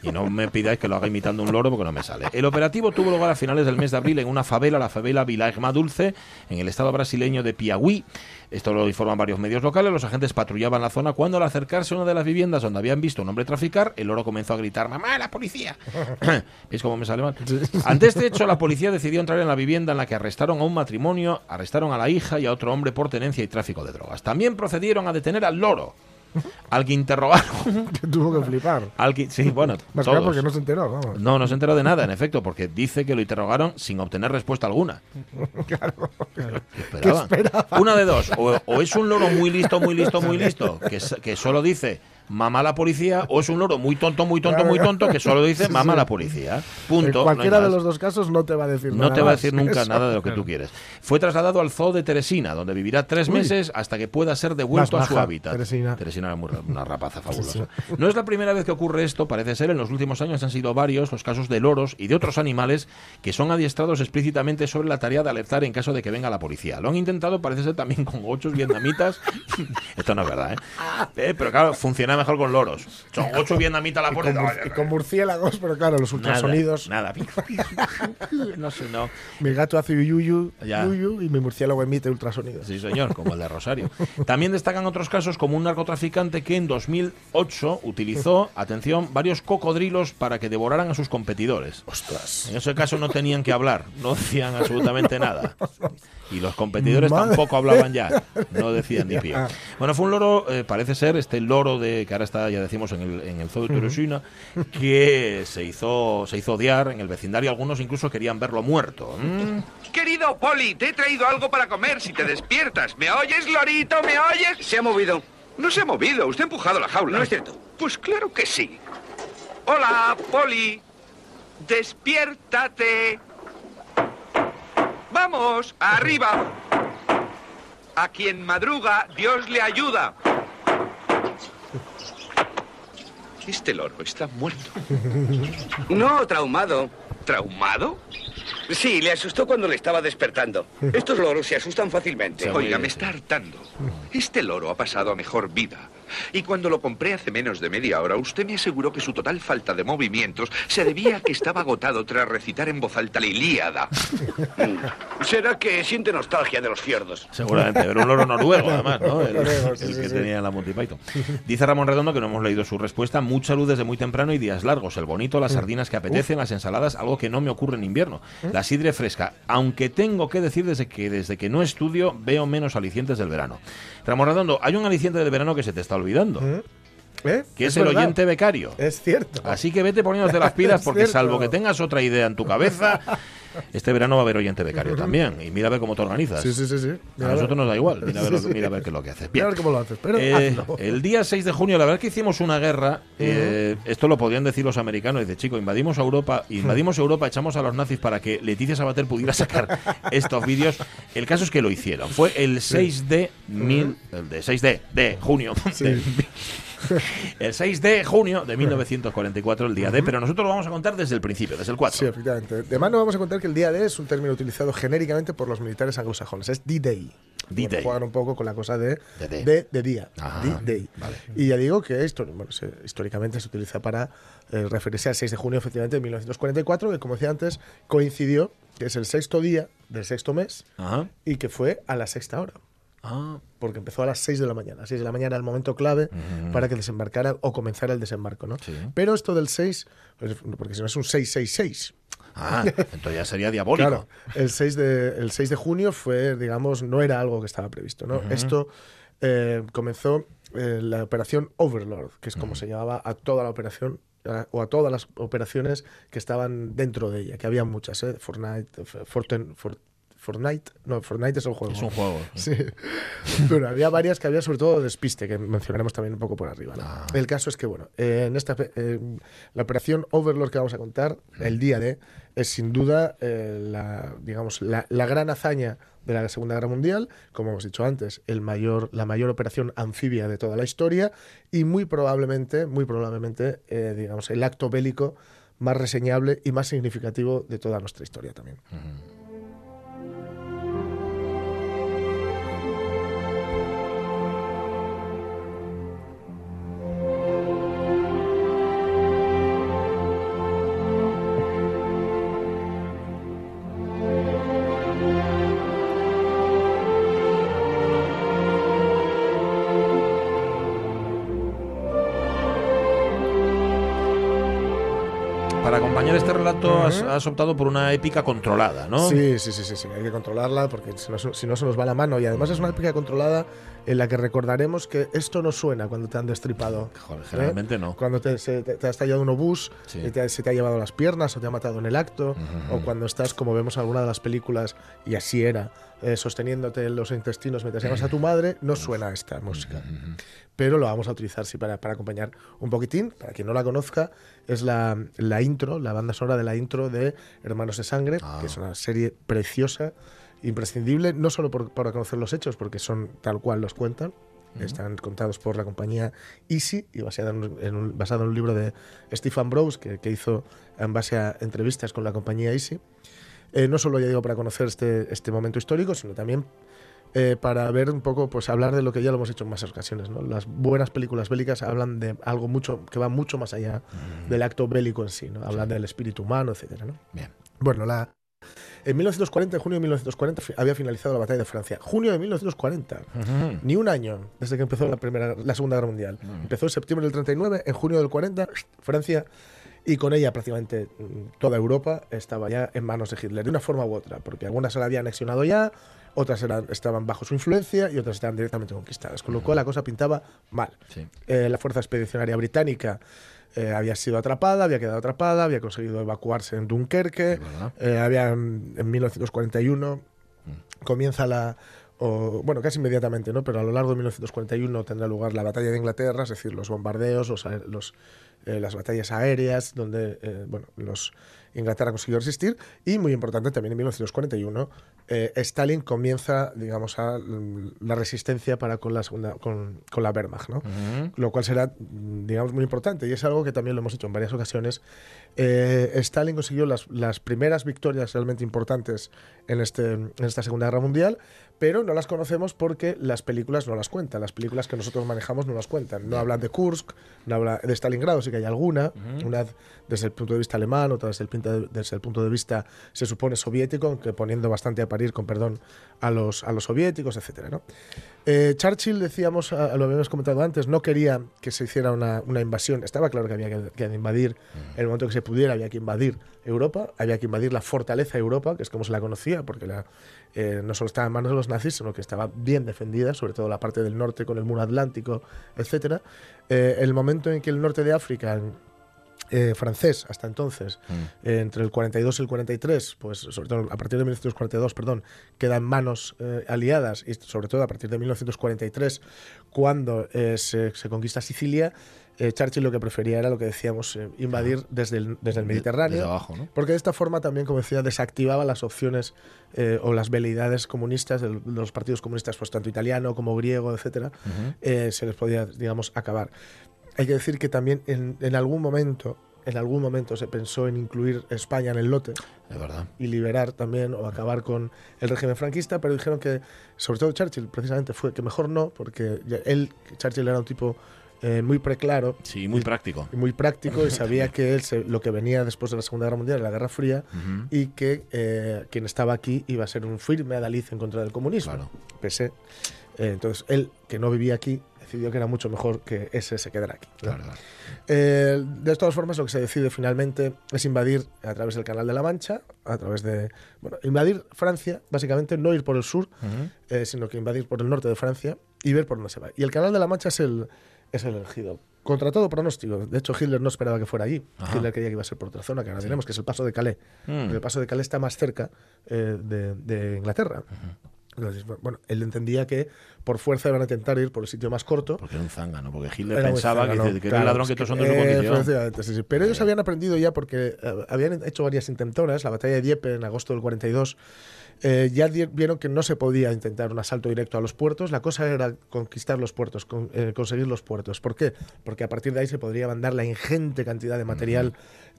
Y no me pidáis que lo haga imitando un loro porque no me sale. El operativo tuvo lugar a finales del mes de abril en una favela, la favela Vilaegma Dulce, en el estado brasileño de Piauí. Esto lo informan varios medios locales. Los agentes patrullaban la zona cuando al acercarse a una de las viviendas donde habían visto a un hombre traficar, el loro comenzó a gritar, ¡Mamá, la policía! ¿Veis cómo me sale mal? Ante este hecho, la policía decidió entrar en la vivienda en la que arrestaron a un matrimonio, arrestaron a la hija y a otro hombre por tenencia y tráfico de drogas. También procedieron a detener al loro, al que interrogaron. Que tuvo que flipar. Al que, sí, bueno, Más claro todos. porque no se enteró, vamos. No, no se enteró de nada, en efecto, porque dice que lo interrogaron sin obtener respuesta alguna. Esperaban. Una de dos, o, o es un loro muy listo, muy listo, muy listo, que, que solo dice mamá la policía, o es un loro muy tonto, muy tonto, muy tonto, que solo dice mamá la policía. En Punto. no cualquiera de los dos casos no te va a decir nada No te va a decir nunca Eso. nada de lo que tú quieres. Fue trasladado al zoo de Teresina, donde vivirá tres Uy. meses hasta que pueda ser devuelto Más a su baja, hábitat. Teresina. era muy una rapaza fabulosa. Sí, No es la primera vez que ocurre esto, parece ser. En los últimos años han sido varios los casos de loros y de otros animales que son adiestrados explícitamente sobre la tarea de alertar en caso de que venga la policía. Lo han intentado, parece ser, también con gochos vietnamitas. esto no es verdad, ¿eh? Eh, Pero claro, funciona mejor con loros. Son ocho vietnamitas a la Y con, mur- y con murciélagos, pero claro, los ultrasonidos. Nada, nada. no sé, no. Mi gato hace yuyu, yuyu y mi murciélago emite ultrasonidos. Sí, señor, como el de Rosario. También destacan otros casos como un narcotraficante que en 2008 utilizó, atención, varios cocodrilos para que devoraran a sus competidores. Ostras. En ese caso no tenían que hablar, no decían absolutamente nada. Y los competidores Madre. tampoco hablaban ya, no decían ni pie. Ya. Bueno, fue un loro, eh, parece ser, este loro de que ahora está, ya decimos, en el, en el zoo de Teresina, que se hizo, se hizo odiar en el vecindario. Algunos incluso querían verlo muerto. ¿Mm? Querido Poli, te he traído algo para comer si te despiertas. ¿Me oyes, Lorito? ¿Me oyes? Se ha movido. No se ha movido, usted ha empujado la jaula. No es cierto. Pues claro que sí. Hola, Poli. Despiértate. Vamos, arriba. A quien madruga, Dios le ayuda. Este loro está muerto. No, traumado. ¿Traumado? Sí, le asustó cuando le estaba despertando. Estos loros se asustan fácilmente. Oiga, me está hartando. Este loro ha pasado a mejor vida. Y cuando lo compré hace menos de media hora, usted me aseguró que su total falta de movimientos se debía a que estaba agotado tras recitar en voz alta la Ilíada. Será que siente nostalgia de los fiordos. Seguramente, pero un loro noruego, además, ¿no? El, el que tenía la Monty Python. Dice Ramón Redondo que no hemos leído su respuesta. Mucha luz desde muy temprano y días largos. El bonito, las sardinas que apetecen, las ensaladas, algo que no me ocurre en invierno. La sidre fresca. Aunque tengo que decir desde que desde que no estudio veo menos alicientes del verano. Ramón hay un aliciente del verano que se te está olvidando, ¿Eh? que es, el verdad. oyente becario. Es cierto. Así que vete poniéndote las pilas porque salvo que tengas otra idea en tu cabeza, este verano va a haber oyente becario también. Y mira a ver cómo te organizas. Sí, sí, sí. sí. A nosotros nos da igual. Mira a ver, Sí, lo- sí. mira a ver qué es lo que haces. Bien. cómo lo haces. Pero Eh, el día 6 de junio, la verdad es que hicimos una guerra. eh, esto lo podrían decir los americanos. Dice, chico, invadimos Europa, invadimos Europa, echamos a los nazis para que Leticia Sabater pudiera sacar estos vídeos. El caso es que lo hicieron. Fue el 6 de mil, el de 6 de, de junio. de- el 6 de junio de 1944, el día D, pero nosotros lo vamos a contar desde el principio, desde el 4. Sí, efectivamente. De mano vamos a contar que el día D es un término utilizado genéricamente por los militares anglosajones. Es D-Day. D-Day. Bueno, juegan un poco con la cosa de, De D. de, de día. D-Day. vale. Y ya digo que esto, bueno, se- históricamente se utiliza para eh, referirse al 6 de junio, efectivamente, de 1944, que como decía antes, coincidió que es el sexto día del sexto mes Ajá. y que fue a la sexta hora. Ah, Porque empezó a las 6 de la mañana. 6 de la mañana era el momento clave para que desembarcara o comenzara el desembarco, ¿no? Sí. Pero esto del 6, pues, porque si no es un 666. ah, entonces ya sería diabólico. Claro, el 6, de, el 6 de junio fue, digamos, no era algo que estaba previsto. ¿no? Esto eh, comenzó eh, la operación Overlord, que es como se llamaba a toda la operación a- o a todas las operaciones que estaban dentro de ella, que había muchas, ¿eh? Fortnite, Forten- For- Fortnite, no, Fortnite es el juego. Es un juego. Sí. Pero había varias que había sobre todo despiste, que mencionaremos también un poco por arriba. ¿no? Ah. El caso es que, bueno, eh, en esta, eh, la operación Overlord que vamos a contar, el día de, es sin duda eh, la, digamos, la, la gran hazaña de la Segunda Guerra Mundial, como hemos dicho antes, el mayor, la mayor operación anfibia de toda la historia y muy probablemente, muy probablemente, eh, digamos, el acto bélico más reseñable y más significativo de toda nuestra historia también. para acompañar este relato has, has optado por una épica controlada, ¿no? Sí, sí, sí, sí, sí, hay que controlarla porque si no, si no se nos va la mano. Y además es una épica controlada en la que recordaremos que esto no suena cuando te han destripado. Joder, ¿eh? generalmente no. Cuando te, se- te- te ha estallado un obús, Sí. y te- se te ha llevado las piernas o te ha matado en el acto, o cuando estás, como vemos en alguna de las películas, y así era, eh, sosteniéndote en los intestinos mientras llamas a tu madre, no suena esta música. Pero lo vamos a utilizar sí para, para acompañar un poquitín. Para quien no la conozca, es la, la intro, la banda sonora de la intro de Hermanos de Sangre, Ah. que es una serie preciosa, imprescindible, no solo por, para conocer los hechos, porque son tal cual los cuentan, están contados por la compañía Easy y basado en, un- en un, basado en un libro de Stephen Brose que, que hizo en base a entrevistas con la compañía Easy. Eh, no solo, ya digo, para conocer este, este momento histórico, sino también eh, para ver un poco, pues hablar de lo que ya lo hemos hecho en más ocasiones. ¿no? Las buenas películas bélicas hablan de algo mucho que va mucho más allá del acto bélico en sí, ¿no? hablan del espíritu humano, etcétera, ¿no? Bien. Bueno, la, en 1940, en junio de 1940, fi- había finalizado la batalla de Francia. Junio de 1940. Ujú. Ni un año desde que empezó la, primera, la Segunda Guerra Mundial. Empezó en septiembre del 39, en junio del 40, Francia, y con ella prácticamente mm, toda Europa estaba ya en manos de Hitler, de una forma u otra, porque algunas se la habían anexionado ya, otras eran, estaban bajo su influencia y otras estaban directamente conquistadas, con lo cual la cosa pintaba mal. Sí. Eh, la Fuerza Expedicionaria Británica eh, había sido atrapada, había quedado atrapada, había conseguido evacuarse en Dunkerque, eh, había, en en 1941 comienza la o, bueno, casi inmediatamente, ¿no? Pero a lo largo de 1941 tendrá lugar la batalla de Inglaterra, es decir, los bombardeos, los, eh, las batallas aéreas, donde eh, bueno, los, Inglaterra consiguió resistir. Y muy importante también en 1941, eh, Stalin comienza, digamos, a, mm, la resistencia para con la segunda, con, con la Wehrmacht, ¿no? Lo cual será, mm, digamos, muy importante. Y es algo que también lo hemos hecho en varias ocasiones. Eh, Stalin consiguió las, las primeras victorias realmente importantes en, este, en esta Segunda Guerra Mundial, pero no las conocemos porque las películas no las cuentan. Las películas que nosotros manejamos no las cuentan. No hablan de Kursk, no habla de Stalingrado, sí que hay alguna, una desde el punto de vista alemán, otra desde el, punto de- desde el punto de vista, se supone, soviético, aunque poniendo bastante a parir, con perdón, a los, a los soviéticos, etcétera, ¿no? Eh, Churchill, decíamos, a- lo habíamos comentado antes, no quería que se hiciera una, una invasión. Estaba claro que había que, que invadir, en el momento que se pudiera, había que invadir Europa, había que invadir la fortaleza Europa, que es como se la conocía, porque la, eh, no solo estaba en manos de los nazis, sino que estaba bien defendida, sobre todo la parte del norte con el muro atlántico, etcétera. Eh, el momento en que el norte de África, eh, francés hasta entonces, eh, entre el 42 y el 43, pues sobre todo a partir de 1942, perdón, queda en manos eh, aliadas y sobre todo a partir de 1943, cuando eh, se, se conquista Sicilia, eh, Churchill lo que prefería era lo que decíamos, eh, invadir desde el, desde el Mediterráneo. desde abajo, ¿no? Porque de esta forma también, como decía, desactivaba las opciones eh, o las veleidades comunistas de los partidos comunistas, pues tanto italiano como griego, eh, se les podía, digamos, acabar. Hay que decir que también en, en algún momento, en algún momento se pensó en incluir España en el lote Es verdad. y liberar también o acabar con el régimen franquista, pero dijeron que, sobre todo Churchill, precisamente fue que mejor no, porque él, Churchill era un tipo eh, muy preclaro Sí, muy práctico. y muy práctico y sabía que él se- lo que venía después de la Segunda Guerra Mundial, la Guerra Fría, y que eh, quien estaba aquí iba a ser un firme adalid en contra del comunismo. Claro. Pese, eh, entonces él, que no vivía aquí, decidió que era mucho mejor que ese se quedara aquí. ¿no? Claro, claro. Eh, de todas formas, lo que se decide finalmente es invadir a través del Canal de la Mancha, a través de. Bueno, invadir Francia, básicamente, no ir por el sur, eh, sino que invadir por el norte de Francia y ver por dónde se va. Y el Canal de la Mancha es el, es el elegido. Contra todo pronóstico. De hecho, Hitler no esperaba que fuera allí. Hitler creía que iba a ser por otra zona, que ahora diremos que es el paso de Calais. Mm. El paso de Calais está más cerca eh, de, de Inglaterra. Entonces, bueno, él entendía que por fuerza iban a intentar ir por el sitio más corto. Porque era un zángano, porque Hitler Era pensaba que, zángano, que era claro, el ladrón que todos son de eh, sí, sí. Pero ellos habían aprendido ya porque eh, habían hecho varias intentonas. La batalla de Dieppe en agosto del 42 eh, ya vieron que no se podía intentar un asalto directo a los puertos. La cosa era conquistar los puertos, con- eh, conseguir los puertos. ¿Por qué? Porque a partir de ahí se podría mandar la ingente cantidad de material,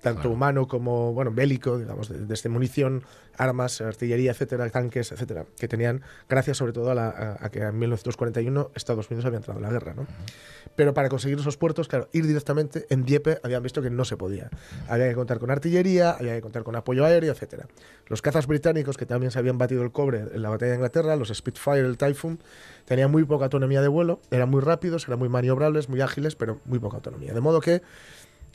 tanto humano como bueno bélico, digamos, de- desde munición, armas, artillería, etcétera, tanques, etcétera, que tenían, gracias sobre todo a, la- a- a que en 1941 Estados Unidos había entrado en la guerra, ¿no? Pero para conseguir esos puertos, claro, ir directamente en Dieppe habían visto que no se podía. Había que contar con artillería, había que contar con apoyo aéreo, etcétera. Los cazas británicos, que también se habían batido el cobre en la batalla de Inglaterra, los Spitfire, el Typhoon, tenían muy poca autonomía de vuelo, eran muy rápidos, eran muy maniobrables, muy ágiles, pero muy poca autonomía. De modo que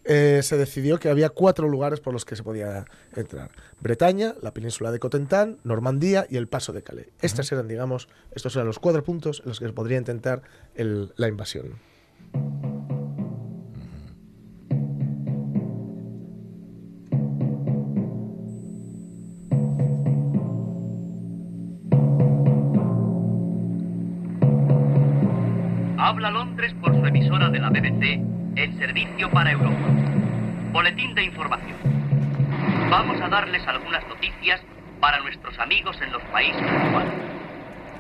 eh, se decidió que había cuatro lugares por los que se podía entrar. Bretaña, la península de Cotentin, Normandía y el Paso de Calais. Estos eran, digamos, estos eran los cuatro puntos en los que se podría intentar el- la invasión. Habla Londres por su emisora de la BBC en servicio para Europa. Boletín de información. Vamos a darles algunas noticias para nuestros amigos en los países actuales.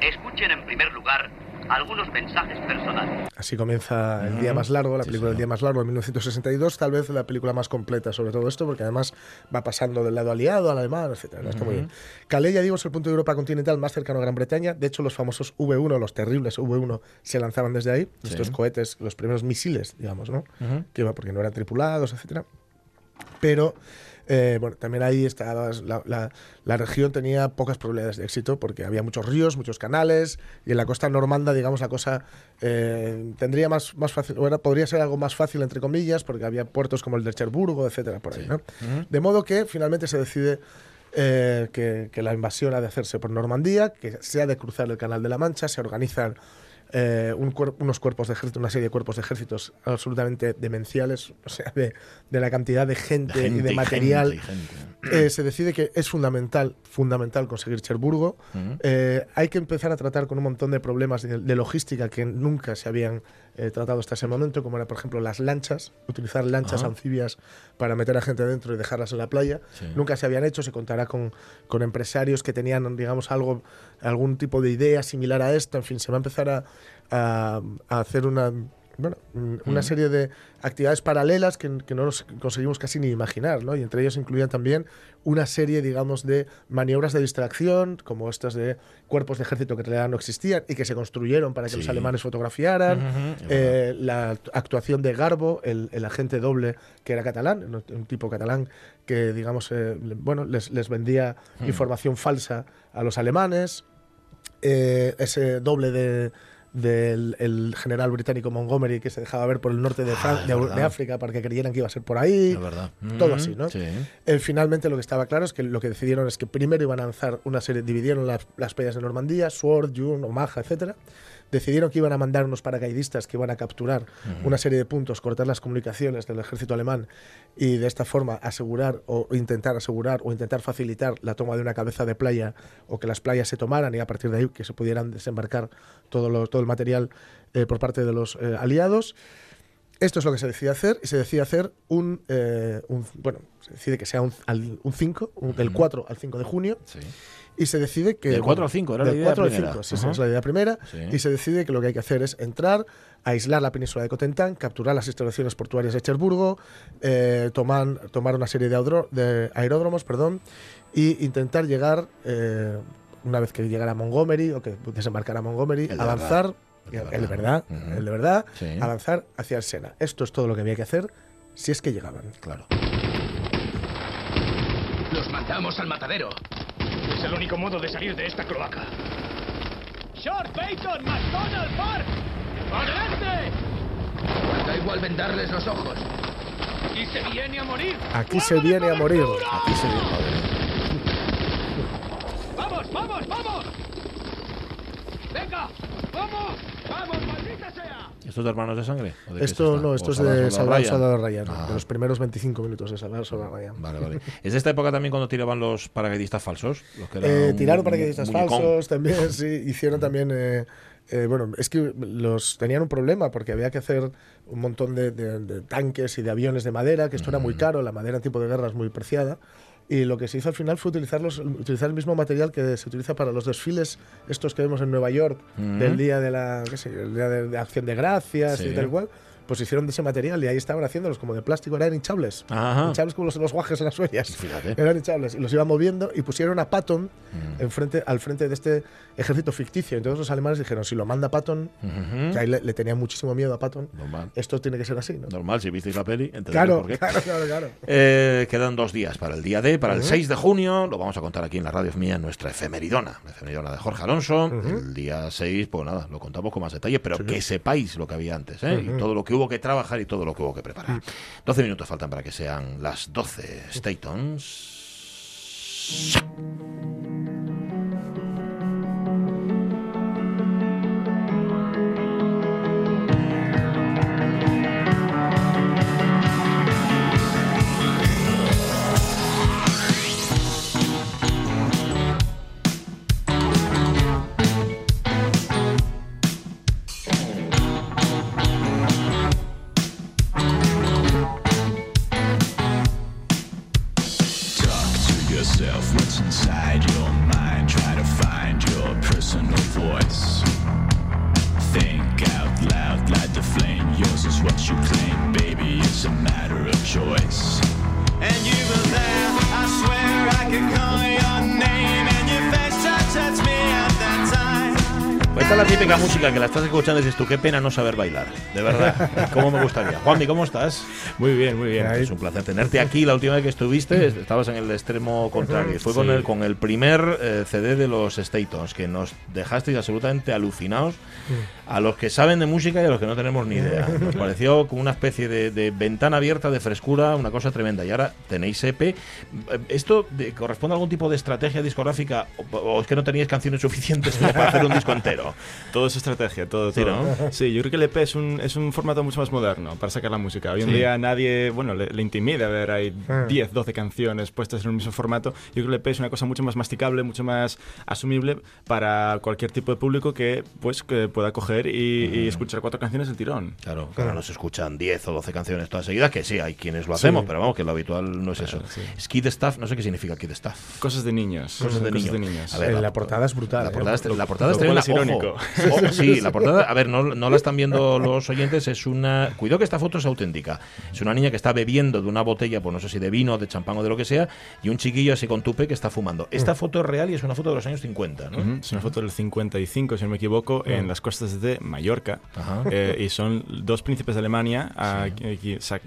Escuchen en primer lugar algunos mensajes personales. Así comienza El Día Más Largo, la película del Día Más Largo de 1962, tal vez la película más completa sobre todo esto, porque además va pasando del lado aliado al alemán, etc. Está muy bien. Calais, ya digo, es el punto de Europa continental más cercano a Gran Bretaña. De hecho, los famosos V1, los terribles V1, se lanzaban desde ahí. Sí. Estos cohetes, los primeros misiles, digamos, ¿no? Ujú. Que iba porque no eran tripulados, etcétera. Pero, eh, bueno, también ahí estaba la, la- la región tenía pocas probabilidades de éxito porque había muchos ríos, muchos canales y en la costa normanda, digamos, la cosa eh, tendría más, más fácil, o era, podría ser algo más fácil, entre comillas, porque había puertos como el de Cherburgo, etcétera, por ahí, ¿no? De modo que finalmente se decide eh, que, que la invasión ha de hacerse por Normandía, que se ha de cruzar el Canal de la Mancha, se organizan eh, un cuer- unos cuerpos de ejército, una serie de cuerpos de ejércitos absolutamente demenciales, o sea, de, de la cantidad de gente, gente y de y material. gente y gente. Eh, se decide que es fundamental, fundamental conseguir Cherburgo. Eh, hay que empezar a tratar con un montón de problemas de, de logística que nunca se habían tratado hasta ese momento, como era, por ejemplo, las lanchas, utilizar lanchas Ajá. anfibias para meter a gente dentro y dejarlas en la playa. Sí. Nunca se habían hecho, se contará con, con empresarios que tenían, digamos, algo, algún tipo de idea similar a esta. En fin, se va a empezar a, a- a hacer una, bueno, mm, una serie de actividades paralelas que, que no nos conseguimos casi ni imaginar, ¿no? Y entre ellos incluían también una serie, digamos, de maniobras de distracción, como estas de cuerpos de ejército que en realidad no existían y que se construyeron para que los alemanes fotografiaran, eh, la act- actuación de Garbo, el, el agente doble que era catalán, un, tipo catalán que, digamos, eh, bueno, les, les vendía información falsa a los alemanes, eh, ese doble de del el general británico Montgomery que se dejaba ver por el norte de, Fran- Ah, de, de África para que creyeran que iba a ser por ahí. Es verdad. Todo Mm, así, ¿no? sí. Eh, finalmente lo que estaba claro es que lo que decidieron es que primero iban a lanzar una serie, dividieron las, las playas de Normandía, Sword, June, Omaha, etcétera. Decidieron que iban a mandar unos paracaidistas que iban a capturar una serie de puntos, cortar las comunicaciones del ejército alemán y de esta forma asegurar o intentar asegurar o intentar facilitar la toma de una cabeza de playa o que las playas se tomaran y a partir de ahí que se pudieran desembarcar todo, lo- todo el material eh, por parte de los eh, aliados. Esto es lo que se decide hacer y se decide hacer un, eh, un- bueno, se decide que sea un, al- un 5, un- del 4 al 5 de junio. Sí. Y se decide que... Del 4 al 5, era la idea 4 al primera. 5, sí, sí, Ajá. es la idea primera. Sí. Y se decide que lo que hay que hacer es entrar, aislar la península de Cotentin, capturar las instalaciones portuarias de Cherburgo, eh, tomar, tomar una serie de, audro- de aeródromos, perdón, y intentar llegar, eh, una vez que llegara a Montgomery o que desembarcara a Montgomery, El avanzar, el de verdad, el de verdad, Sí. avanzar hacia el Sena. Esto es todo lo que había que hacer si es que llegaban. Claro. Los mandamos al matadero. Es el único modo de salir de esta cloaca. Short Bacon, McDonald Park. ¡Adelante! Da igual vendarles los ojos. Y se viene a morir. Aquí se viene a morir. Aquí se viene, ¡Vamos, vamos, vamos! ¡Venga! ¡Vamos! ¡Vamos, maldita sea! ¿Esto es de Hermanos de Sangre? ¿O de Esto no, ¿O esto es Salvar de Salvar Ryan? Soldado Ryan, Ah. de los primeros 25 minutos de Salvar Soldado Ryan. Vale, vale. ¿Es de esta época también cuando tiraban los paracaidistas falsos? Los que eran Eh, tiraron paracaidistas falsos también, sí. Hicieron también. eh, eh, bueno, es que los tenían un problema porque había que hacer un montón de, de- de tanques y de aviones de madera, que esto era muy caro, la madera en tipo de guerra es muy preciada. Y lo que se hizo al final fue utilizar, los, utilizar el mismo material que se utiliza para los desfiles, estos que vemos en Nueva York, Mm. del día de la qué sé, yo, el día de, de acción de gracias Sí. y tal cual. Pues hicieron de ese material y ahí estaban haciéndolos como de plástico, eran hinchables. Ajá. Hinchables como los, los guajes en las huellas. Fíjate. Eran hinchables. Y los iban moviendo y pusieron a Patton Mm. enfrente, al frente de este ejército ficticio. Entonces los alemanes dijeron, si lo manda Patton, Ujú. que ahí le, le tenían muchísimo miedo a Patton, Normal. esto tiene que ser así, ¿no? Normal, si visteis la peli, Claro, por qué. claro, claro, claro. Eh, quedan dos días para el día D, para el Ujú. 6 de junio. Lo vamos a contar aquí en la radio mía, nuestra efemeridona. La efemeridona de Jorge Alonso. El día 6, pues nada, lo contamos con más detalle, pero que sepáis lo que había antes ¿eh? y todo lo que hubo que trabajar y todo lo que hubo que preparar. 12 minutos faltan para que sean las 12 Statons. Escuchando dices tú, qué pena no saber bailar. De verdad, cómo me gustaría. Juanmi, ¿cómo estás? Muy bien, muy bien. Es un placer tenerte aquí. La última vez que estuviste estabas en el extremo contrario. Fue con, Sí. el, con el primer eh, CD de los Statons, que nos dejasteis absolutamente alucinados a los que saben de música y a los que no tenemos ni idea. Nos pareció como una especie de, de ventana abierta de frescura, una cosa tremenda. Y ahora tenéis EP. ¿Esto de- corresponde a algún tipo de estrategia discográfica o, o es que no teníais canciones suficientes para hacer un disco entero? Todo es estrategia, todo, Sí. ¿no? Sí, yo creo que el EP es un, es un formato mucho más moderno para sacar la música. Hoy en Sí. día nadie, bueno, le, le intimida ver hay Ah. 10, 12 canciones puestas en un mismo formato. Yo creo que el EP es una cosa mucho más masticable, mucho más asumible para cualquier tipo de público que pues que pueda coger y, y escuchar cuatro canciones del tirón. Claro, claro, no se escuchan 10 o 12 canciones todas seguidas, que sí, hay quienes lo hacemos, Sí. pero vamos, que lo habitual no es eso. Skid Staff, no sé qué significa Kid Staff. Cosas de niños. Cosas de niños. A ver, Eh, la portada es brutal. La ¿eh? portada, es, la portada es Lo cual tremenda. es Ojo. irónico. Ojo, sí, la portada, a ver, no, no la están viendo los oyentes, es una... Cuidado que esta foto es auténtica. Es una niña que está bebiendo de una botella, pues no sé si de vino, de champán o de lo que sea, y un chiquillo así con tupe que está fumando. Esta foto es real y es una foto de los años 50, ¿no? Es una foto del 55, si no me equivoco, en las costas de Mallorca. Eh, y son dos príncipes de Alemania a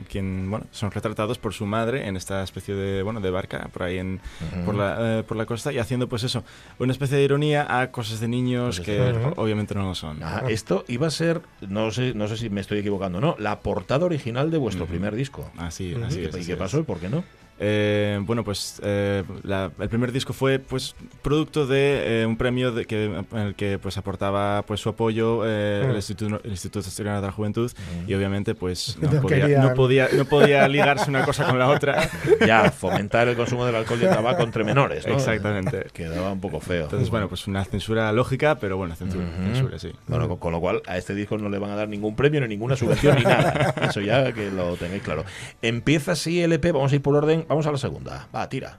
quien, bueno, son retratados por su madre en esta especie de, bueno, de barca por ahí en, por, la, eh, por la costa y haciendo pues eso, una especie de ironía a cosas de niños Cosas que obviamente no lo son. Esto iba a ser, no sé, no sé si me estoy equivocando, ¿no? La portada original de vuestro primer disco. Así, así ¿Y es, qué- ¿Y qué es. pasó y por qué no? Eh, bueno, pues eh, la- el primer disco fue pues producto de eh, un premio de que, en el que pues aportaba pues su apoyo eh, el, Mm. Instituto, el Instituto Asturiano de la Juventud y obviamente pues no, No podía, no, podía, no podía ligarse una cosa con la otra. Ya, fomentar el consumo del alcohol y el tabaco entre menores, ¿no? Exactamente. Quedaba un poco feo. Entonces, bueno, pues una censura lógica, pero bueno, censura, censura sí. Bueno, con, con lo cual a este disco no le van a dar ningún premio, ni ninguna subvención, ni nada. Eso ya que lo tengáis claro. Empieza así el EP, vamos a ir por orden, vamos a la segunda. Va, tira.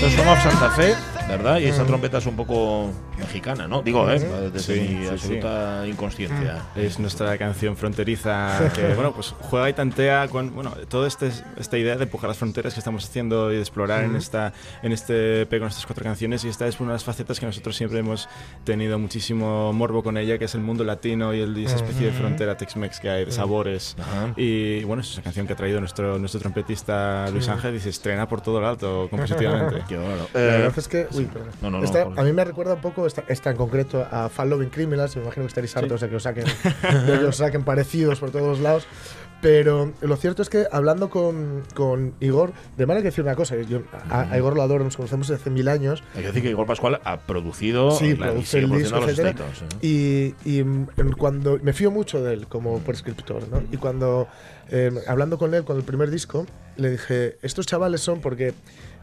Esto es beating. Song of Santa Fe, ¿verdad? Y esa trompeta es un poco mexicana, ¿no? Digo, ¿eh? Desde Sí, mi sí, absoluta inconsciencia. Es nuestra canción fronteriza que, bueno, pues juega y tantea con, bueno, toda este, esta idea de empujar las fronteras que estamos haciendo y de explorar en, Ujú. esta, en este EP con estas cuatro canciones y esta es una de las facetas que nosotros siempre hemos tenido muchísimo morbo con ella, que es el mundo latino y, el, y esa especie de frontera Tex-Mex que hay, de sabores. Ajá. Y bueno, es una canción que ha traído nuestro, nuestro trompetista Luis Sí. Ángel y se estrena por todo el alto compositivamente. Qué bárbaro. La Eh, verdad es que. Uy, no, no, no, Esta, a mí me recuerda un poco, esta, esta en concreto, a Fan Loving Criminals. Me imagino que estaréis hartos de que os saquen, de que os saquen parecidos por todos lados. Pero lo cierto es que hablando con, con Igor, de manera que decir una cosa, yo a, a Igor lo adoro, nos conocemos desde hace mil años. Hay que decir que Igor Pascual ha producido Sí, y produce sigue el disco, los etcétera. Statons, ¿eh? Y, y, mm, cuando me fío mucho de él como prescriptor, ¿no? Y cuando eh, hablando con él con el primer disco, le dije, estos chavales son porque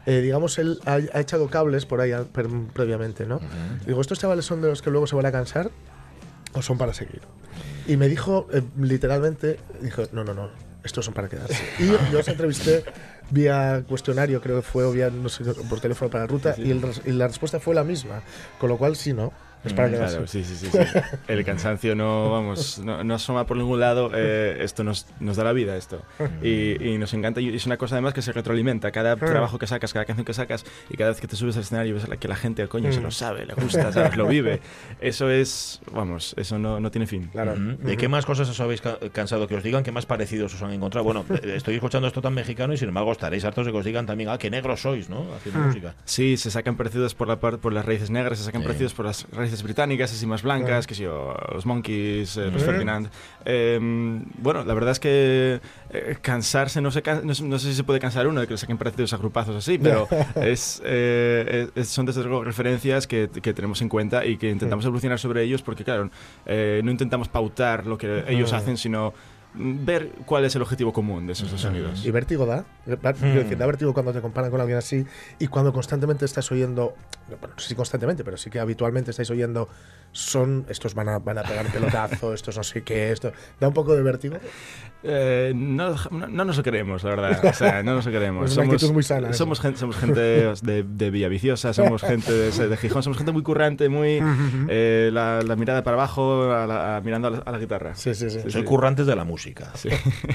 eh, digamos él ha, ha echado cables por ahí a- per- previamente, ¿no? Digo, estos chavales son de los que luego se van a cansar. o son para seguir. Y me dijo, eh, literalmente, dijo, no, no, no, estos son para quedarse. Y yo, os entrevisté vía cuestionario, creo que fue, o vía, no sé, por teléfono para ruta, y, el y la respuesta fue la misma. Con lo cual, sí, ¿no? Es para Mm, quedarse. claro, sí, sí, sí, sí. El cansancio no, vamos, no, no asoma por ningún lado. eh, esto nos, nos da la vida, esto. Y, y nos encanta. Y es una cosa además que se retroalimenta. Cada trabajo que sacas, cada canción que sacas, y cada vez que te subes al escenario ves que la gente, coño, se lo sabe, le gusta, ¿sabes? lo vive. Eso es, vamos, eso no, no tiene fin. Ujú. ¿De qué más cosas os habéis ca- cansado que os digan? ¿Qué más parecidos os han encontrado? Bueno, eh, estoy escuchando esto tan mexicano y sin embargo estaréis hartos de que os digan también, ah, qué negros sois, ¿no? Haciendo música. Sí, se sacan parecidos por, la por las raíces negras, se sacan Sí. parecidos por las raíces británicas, así más blancas, que yo, los Monkeys, eh, los. Ferdinand. Eh, bueno, la verdad es que eh, cansarse, no sé, can- no, sé- no sé si se puede cansar uno de que le saquen parecidos a grupazos así, pero es, eh, es- son desde luego referencias que, que tenemos en cuenta y que intentamos evolucionar sobre ellos porque, claro, no intentamos pautar lo que ellos hacen, sino ver cuál es el objetivo común de esos dos sonidos. Y vértigo da. Decir, da vértigo cuando te comparan con alguien así y cuando constantemente estás oyendo, bueno, no sé si constantemente, pero sí que habitualmente estáis oyendo, son, estos van a, van a pegar pelotazo, estos no sé qué, esto. Da un poco de vértigo. Eh, no, no, no nos lo creemos, la verdad. O sea, no nos lo creemos. Es una actitud muy sana, somos, gente, somos gente de, de Villaviciosa, somos gente de, de Gijón, somos gente muy currante, muy. eh, la, la mirada para abajo, a la- a- mirando a la, a la guitarra. Sí, sí, sí. Soy currantes de la música.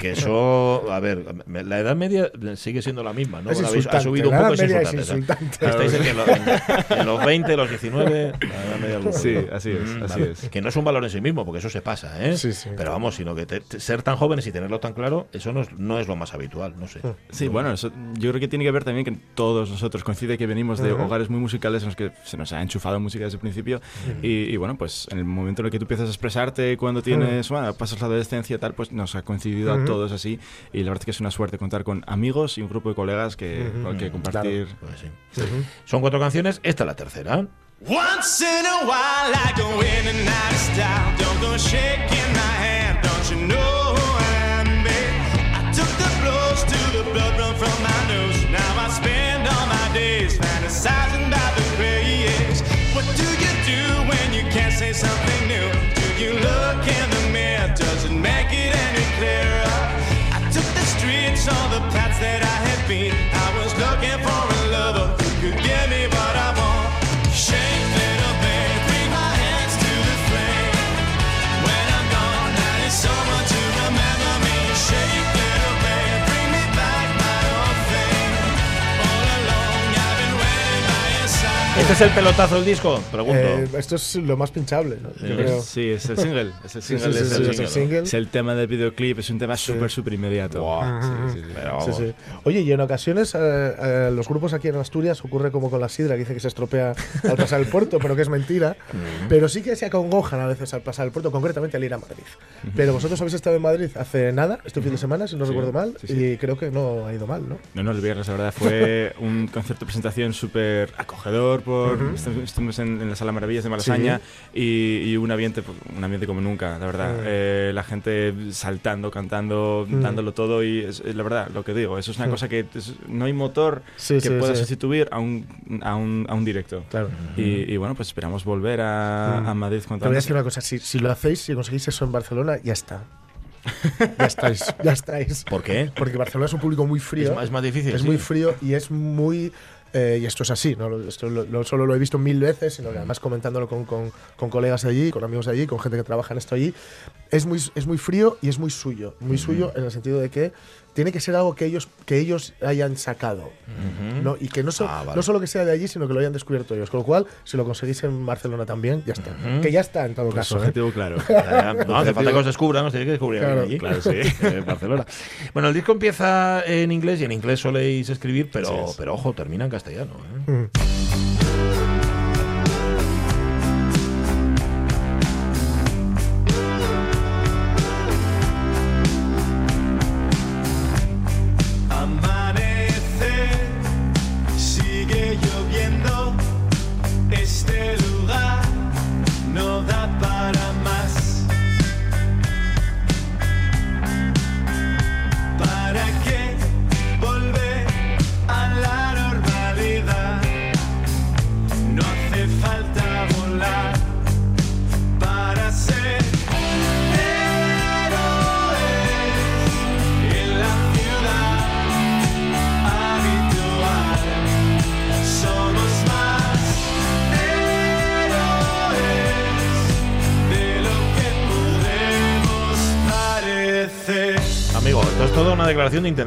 Que eso, a ver, la edad media sigue siendo la misma, ¿no? Es Bueno, habéis- ha subido un poco, es insultante. Estáis en, en los, en- en los 20, los 19, la edad media un Sí, así es, Mm, así vale. es. Que no es un valor en sí mismo, porque eso se pasa, ¿eh? Pero vamos, sino que te- te- ser tan jóvenes y tenerlo tan claro, eso no es, no es lo más habitual, no sé. Sí, bueno, eso- yo creo que tiene que ver también que todos nosotros coincide que venimos de hogares muy musicales en los que se nos ha enchufado música desde el principio y, y, bueno, pues en el momento en el que tú empiezas a expresarte cuando tienes, bueno, pasas la adolescencia y tal, pues nos ha coincidido a Ujú. todos así y la verdad es que es una suerte contar con amigos y un grupo de colegas que, Ujú. con que compartir. Pues sí. Son cuatro canciones, esta es la tercera. Once in a while, I go in and out of style. Don't go shaking my hand. Don't you know who I am, babe? I took the blows to the blood run from my nose. Now I spend all my days fantasizing about the craze. What do you do when you can't say something new? Do you look the ¿Este es el pelotazo del disco? Pregunto. Eh, esto es lo más pinchable, ¿no? Yo creo. Sí, es el single. Es el single, sí, es, sí, el sí, es el single. Es el tema del videoclip, es un tema súper, súper inmediato. Sí, sí. Oye, y en ocasiones eh, eh, los grupos aquí en Asturias ocurre como con la sidra, que dice que se estropea al pasar el puerto, pero que es mentira. Pero sí que se acongojan a veces al pasar el puerto, concretamente al ir a Madrid. Pero vosotros habéis estado en Madrid hace nada, este fin de semana, si no recuerdo mal, y creo que no ha ido mal, ¿no? No, no, el viernes, la verdad, fue un concierto de presentación súper acogedor. Por, Ujú. estu- Estuvimos en, en la Sala Maravillas de Malasaña y, y un, ambiente, pues, un ambiente como nunca, la verdad. Mm. Eh, la gente saltando, cantando, Mm. dándolo todo y es, es la verdad, lo que digo, eso es una cosa que es- no hay motor Sí, que sí, pueda sí. sustituir a un, a un, a un directo. Claro. Y, y bueno, pues esperamos volver a, a Madrid Te cuanto voy a decir una cosa, si, si lo hacéis, si conseguís eso en Barcelona, ya está. ya estáis, ya estáis. ¿Por qué? Porque Barcelona es un público muy frío. Es más- es más difícil, Es sí. muy frío y es muy... eh, y esto es así, ¿no? Esto lo- solo lo he visto mil veces, sino que además comentándolo con, con- con colegas allí, con amigos allí, con gente que trabaja en esto allí, es muy, es muy frío y es muy suyo. Muy suyo en el sentido de que tiene que ser algo que ellos, que ellos hayan sacado. ¿no? Y que no, so- Ah, vale. no solo que sea de allí, sino que lo hayan descubierto ellos. Con lo cual, si lo conseguís en Barcelona también, ya está. Que ya está en todo Pues caso. ¿eh? objetivo claro. Ya, No hace falta que os descubran, os tenéis que descubrir Claro. allí. Claro, sí. En Barcelona. Bueno, el disco empieza en inglés y en inglés soléis escribir, pero, es. pero ojo, termina en castellano. ¿eh? Amanece,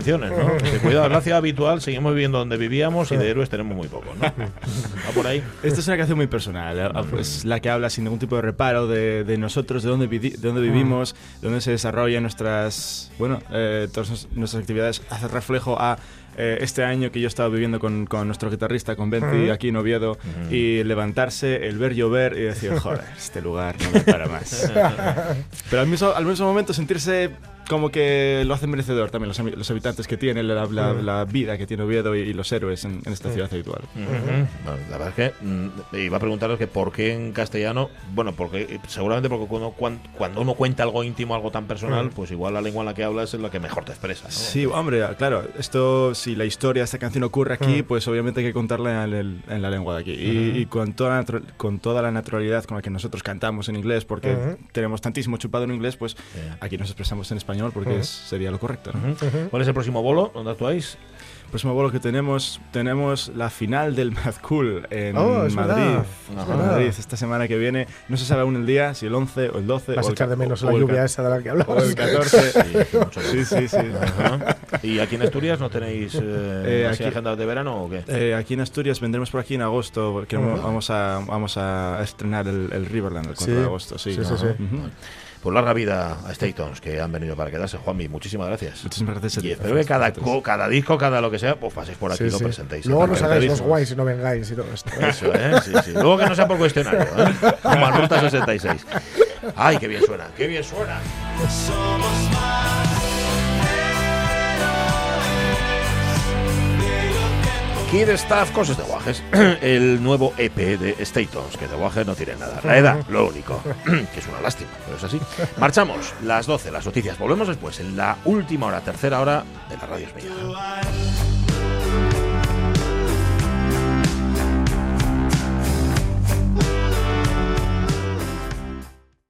de intenciones, ¿no? Que cuidado, habitual, seguimos viviendo donde vivíamos y de héroes tenemos muy poco, ¿no? Va por ahí. Esta es una canción muy personal, eh, es la que habla sin ningún tipo de reparo de, de nosotros, de dónde, de dónde vivimos, de dónde se desarrollan nuestras, bueno, eh, todas nuestras actividades. Hace reflejo a eh, este año que yo estaba viviendo con, con nuestro guitarrista, con Benzi, aquí en Oviedo, y levantarse, el ver llover y decir, joder, este lugar no me para más. Pero al mismo, al mismo momento sentirse como que lo hace merecedor también los, habitantes que tiene, la, la- Mm. la vida que tiene Oviedo y, y los héroes en, en esta ciudad habitual. Bueno, la verdad es que mm, iba a preguntaros que por qué en castellano, bueno, porque seguramente porque cuando, cuan- cuando uno cuenta algo íntimo, algo tan personal, Mm. pues igual la lengua en la que hablas es la que mejor te expresa. ¿no? Sí, hombre, claro, esto, si la historia de esta canción ocurre aquí, Mm. pues obviamente hay que contarla en, el- en la lengua de aquí. Y, con, toda la, con toda la naturalidad con la que nosotros cantamos en inglés, porque tenemos tantísimo chupado en inglés, pues aquí nos expresamos en español porque Ujú. es- sería lo correcto. ¿no? Ujú. ¿Cuál es el próximo bolo? ¿Dónde actuáis? El próximo bolo que tenemos, tenemos la final del Mad Cool en Oh, es Madrid. es. Madrid, esta semana que viene. No se sabe aún el día, si el 11 o el 12. Vas o a echar de menos la lluvia esa de la que hablabas. O el 14. Sí, sí, sí. ¿Y aquí en Asturias no tenéis eh, Eh, aquí- agenda de verano o qué? Eh, aquí en Asturias vendremos por aquí en agosto, porque Ujú. vamos, a, vamos a estrenar el, el Riverland el 4 Sí. de agosto. Sí, Sí, sí, sí. Ujú. Pues larga vida a Statons, que han venido para quedarse. Juanmi, muchísimas gracias. Muchísimas gracias a ti. Y espero que cada, co- cada disco, cada lo que sea, pues paséis por aquí y Sí, lo sí. presentéis. Luego nos hagáis los guays y no vengáis y todo esto. Eso, ¿eh? Sí, sí. Luego que no sea por cuestionario, ¿eh? Como al Ruta 66. Ay, qué bien suena, qué bien suena. Kid Staff, cosas de guajes. El nuevo EP de Statons, que de guajes no tiene nada. La edad, lo único. que es una lástima, pero es así. Marchamos, las 12, las noticias. Volvemos después, en la última hora, tercera hora de la radio es mía.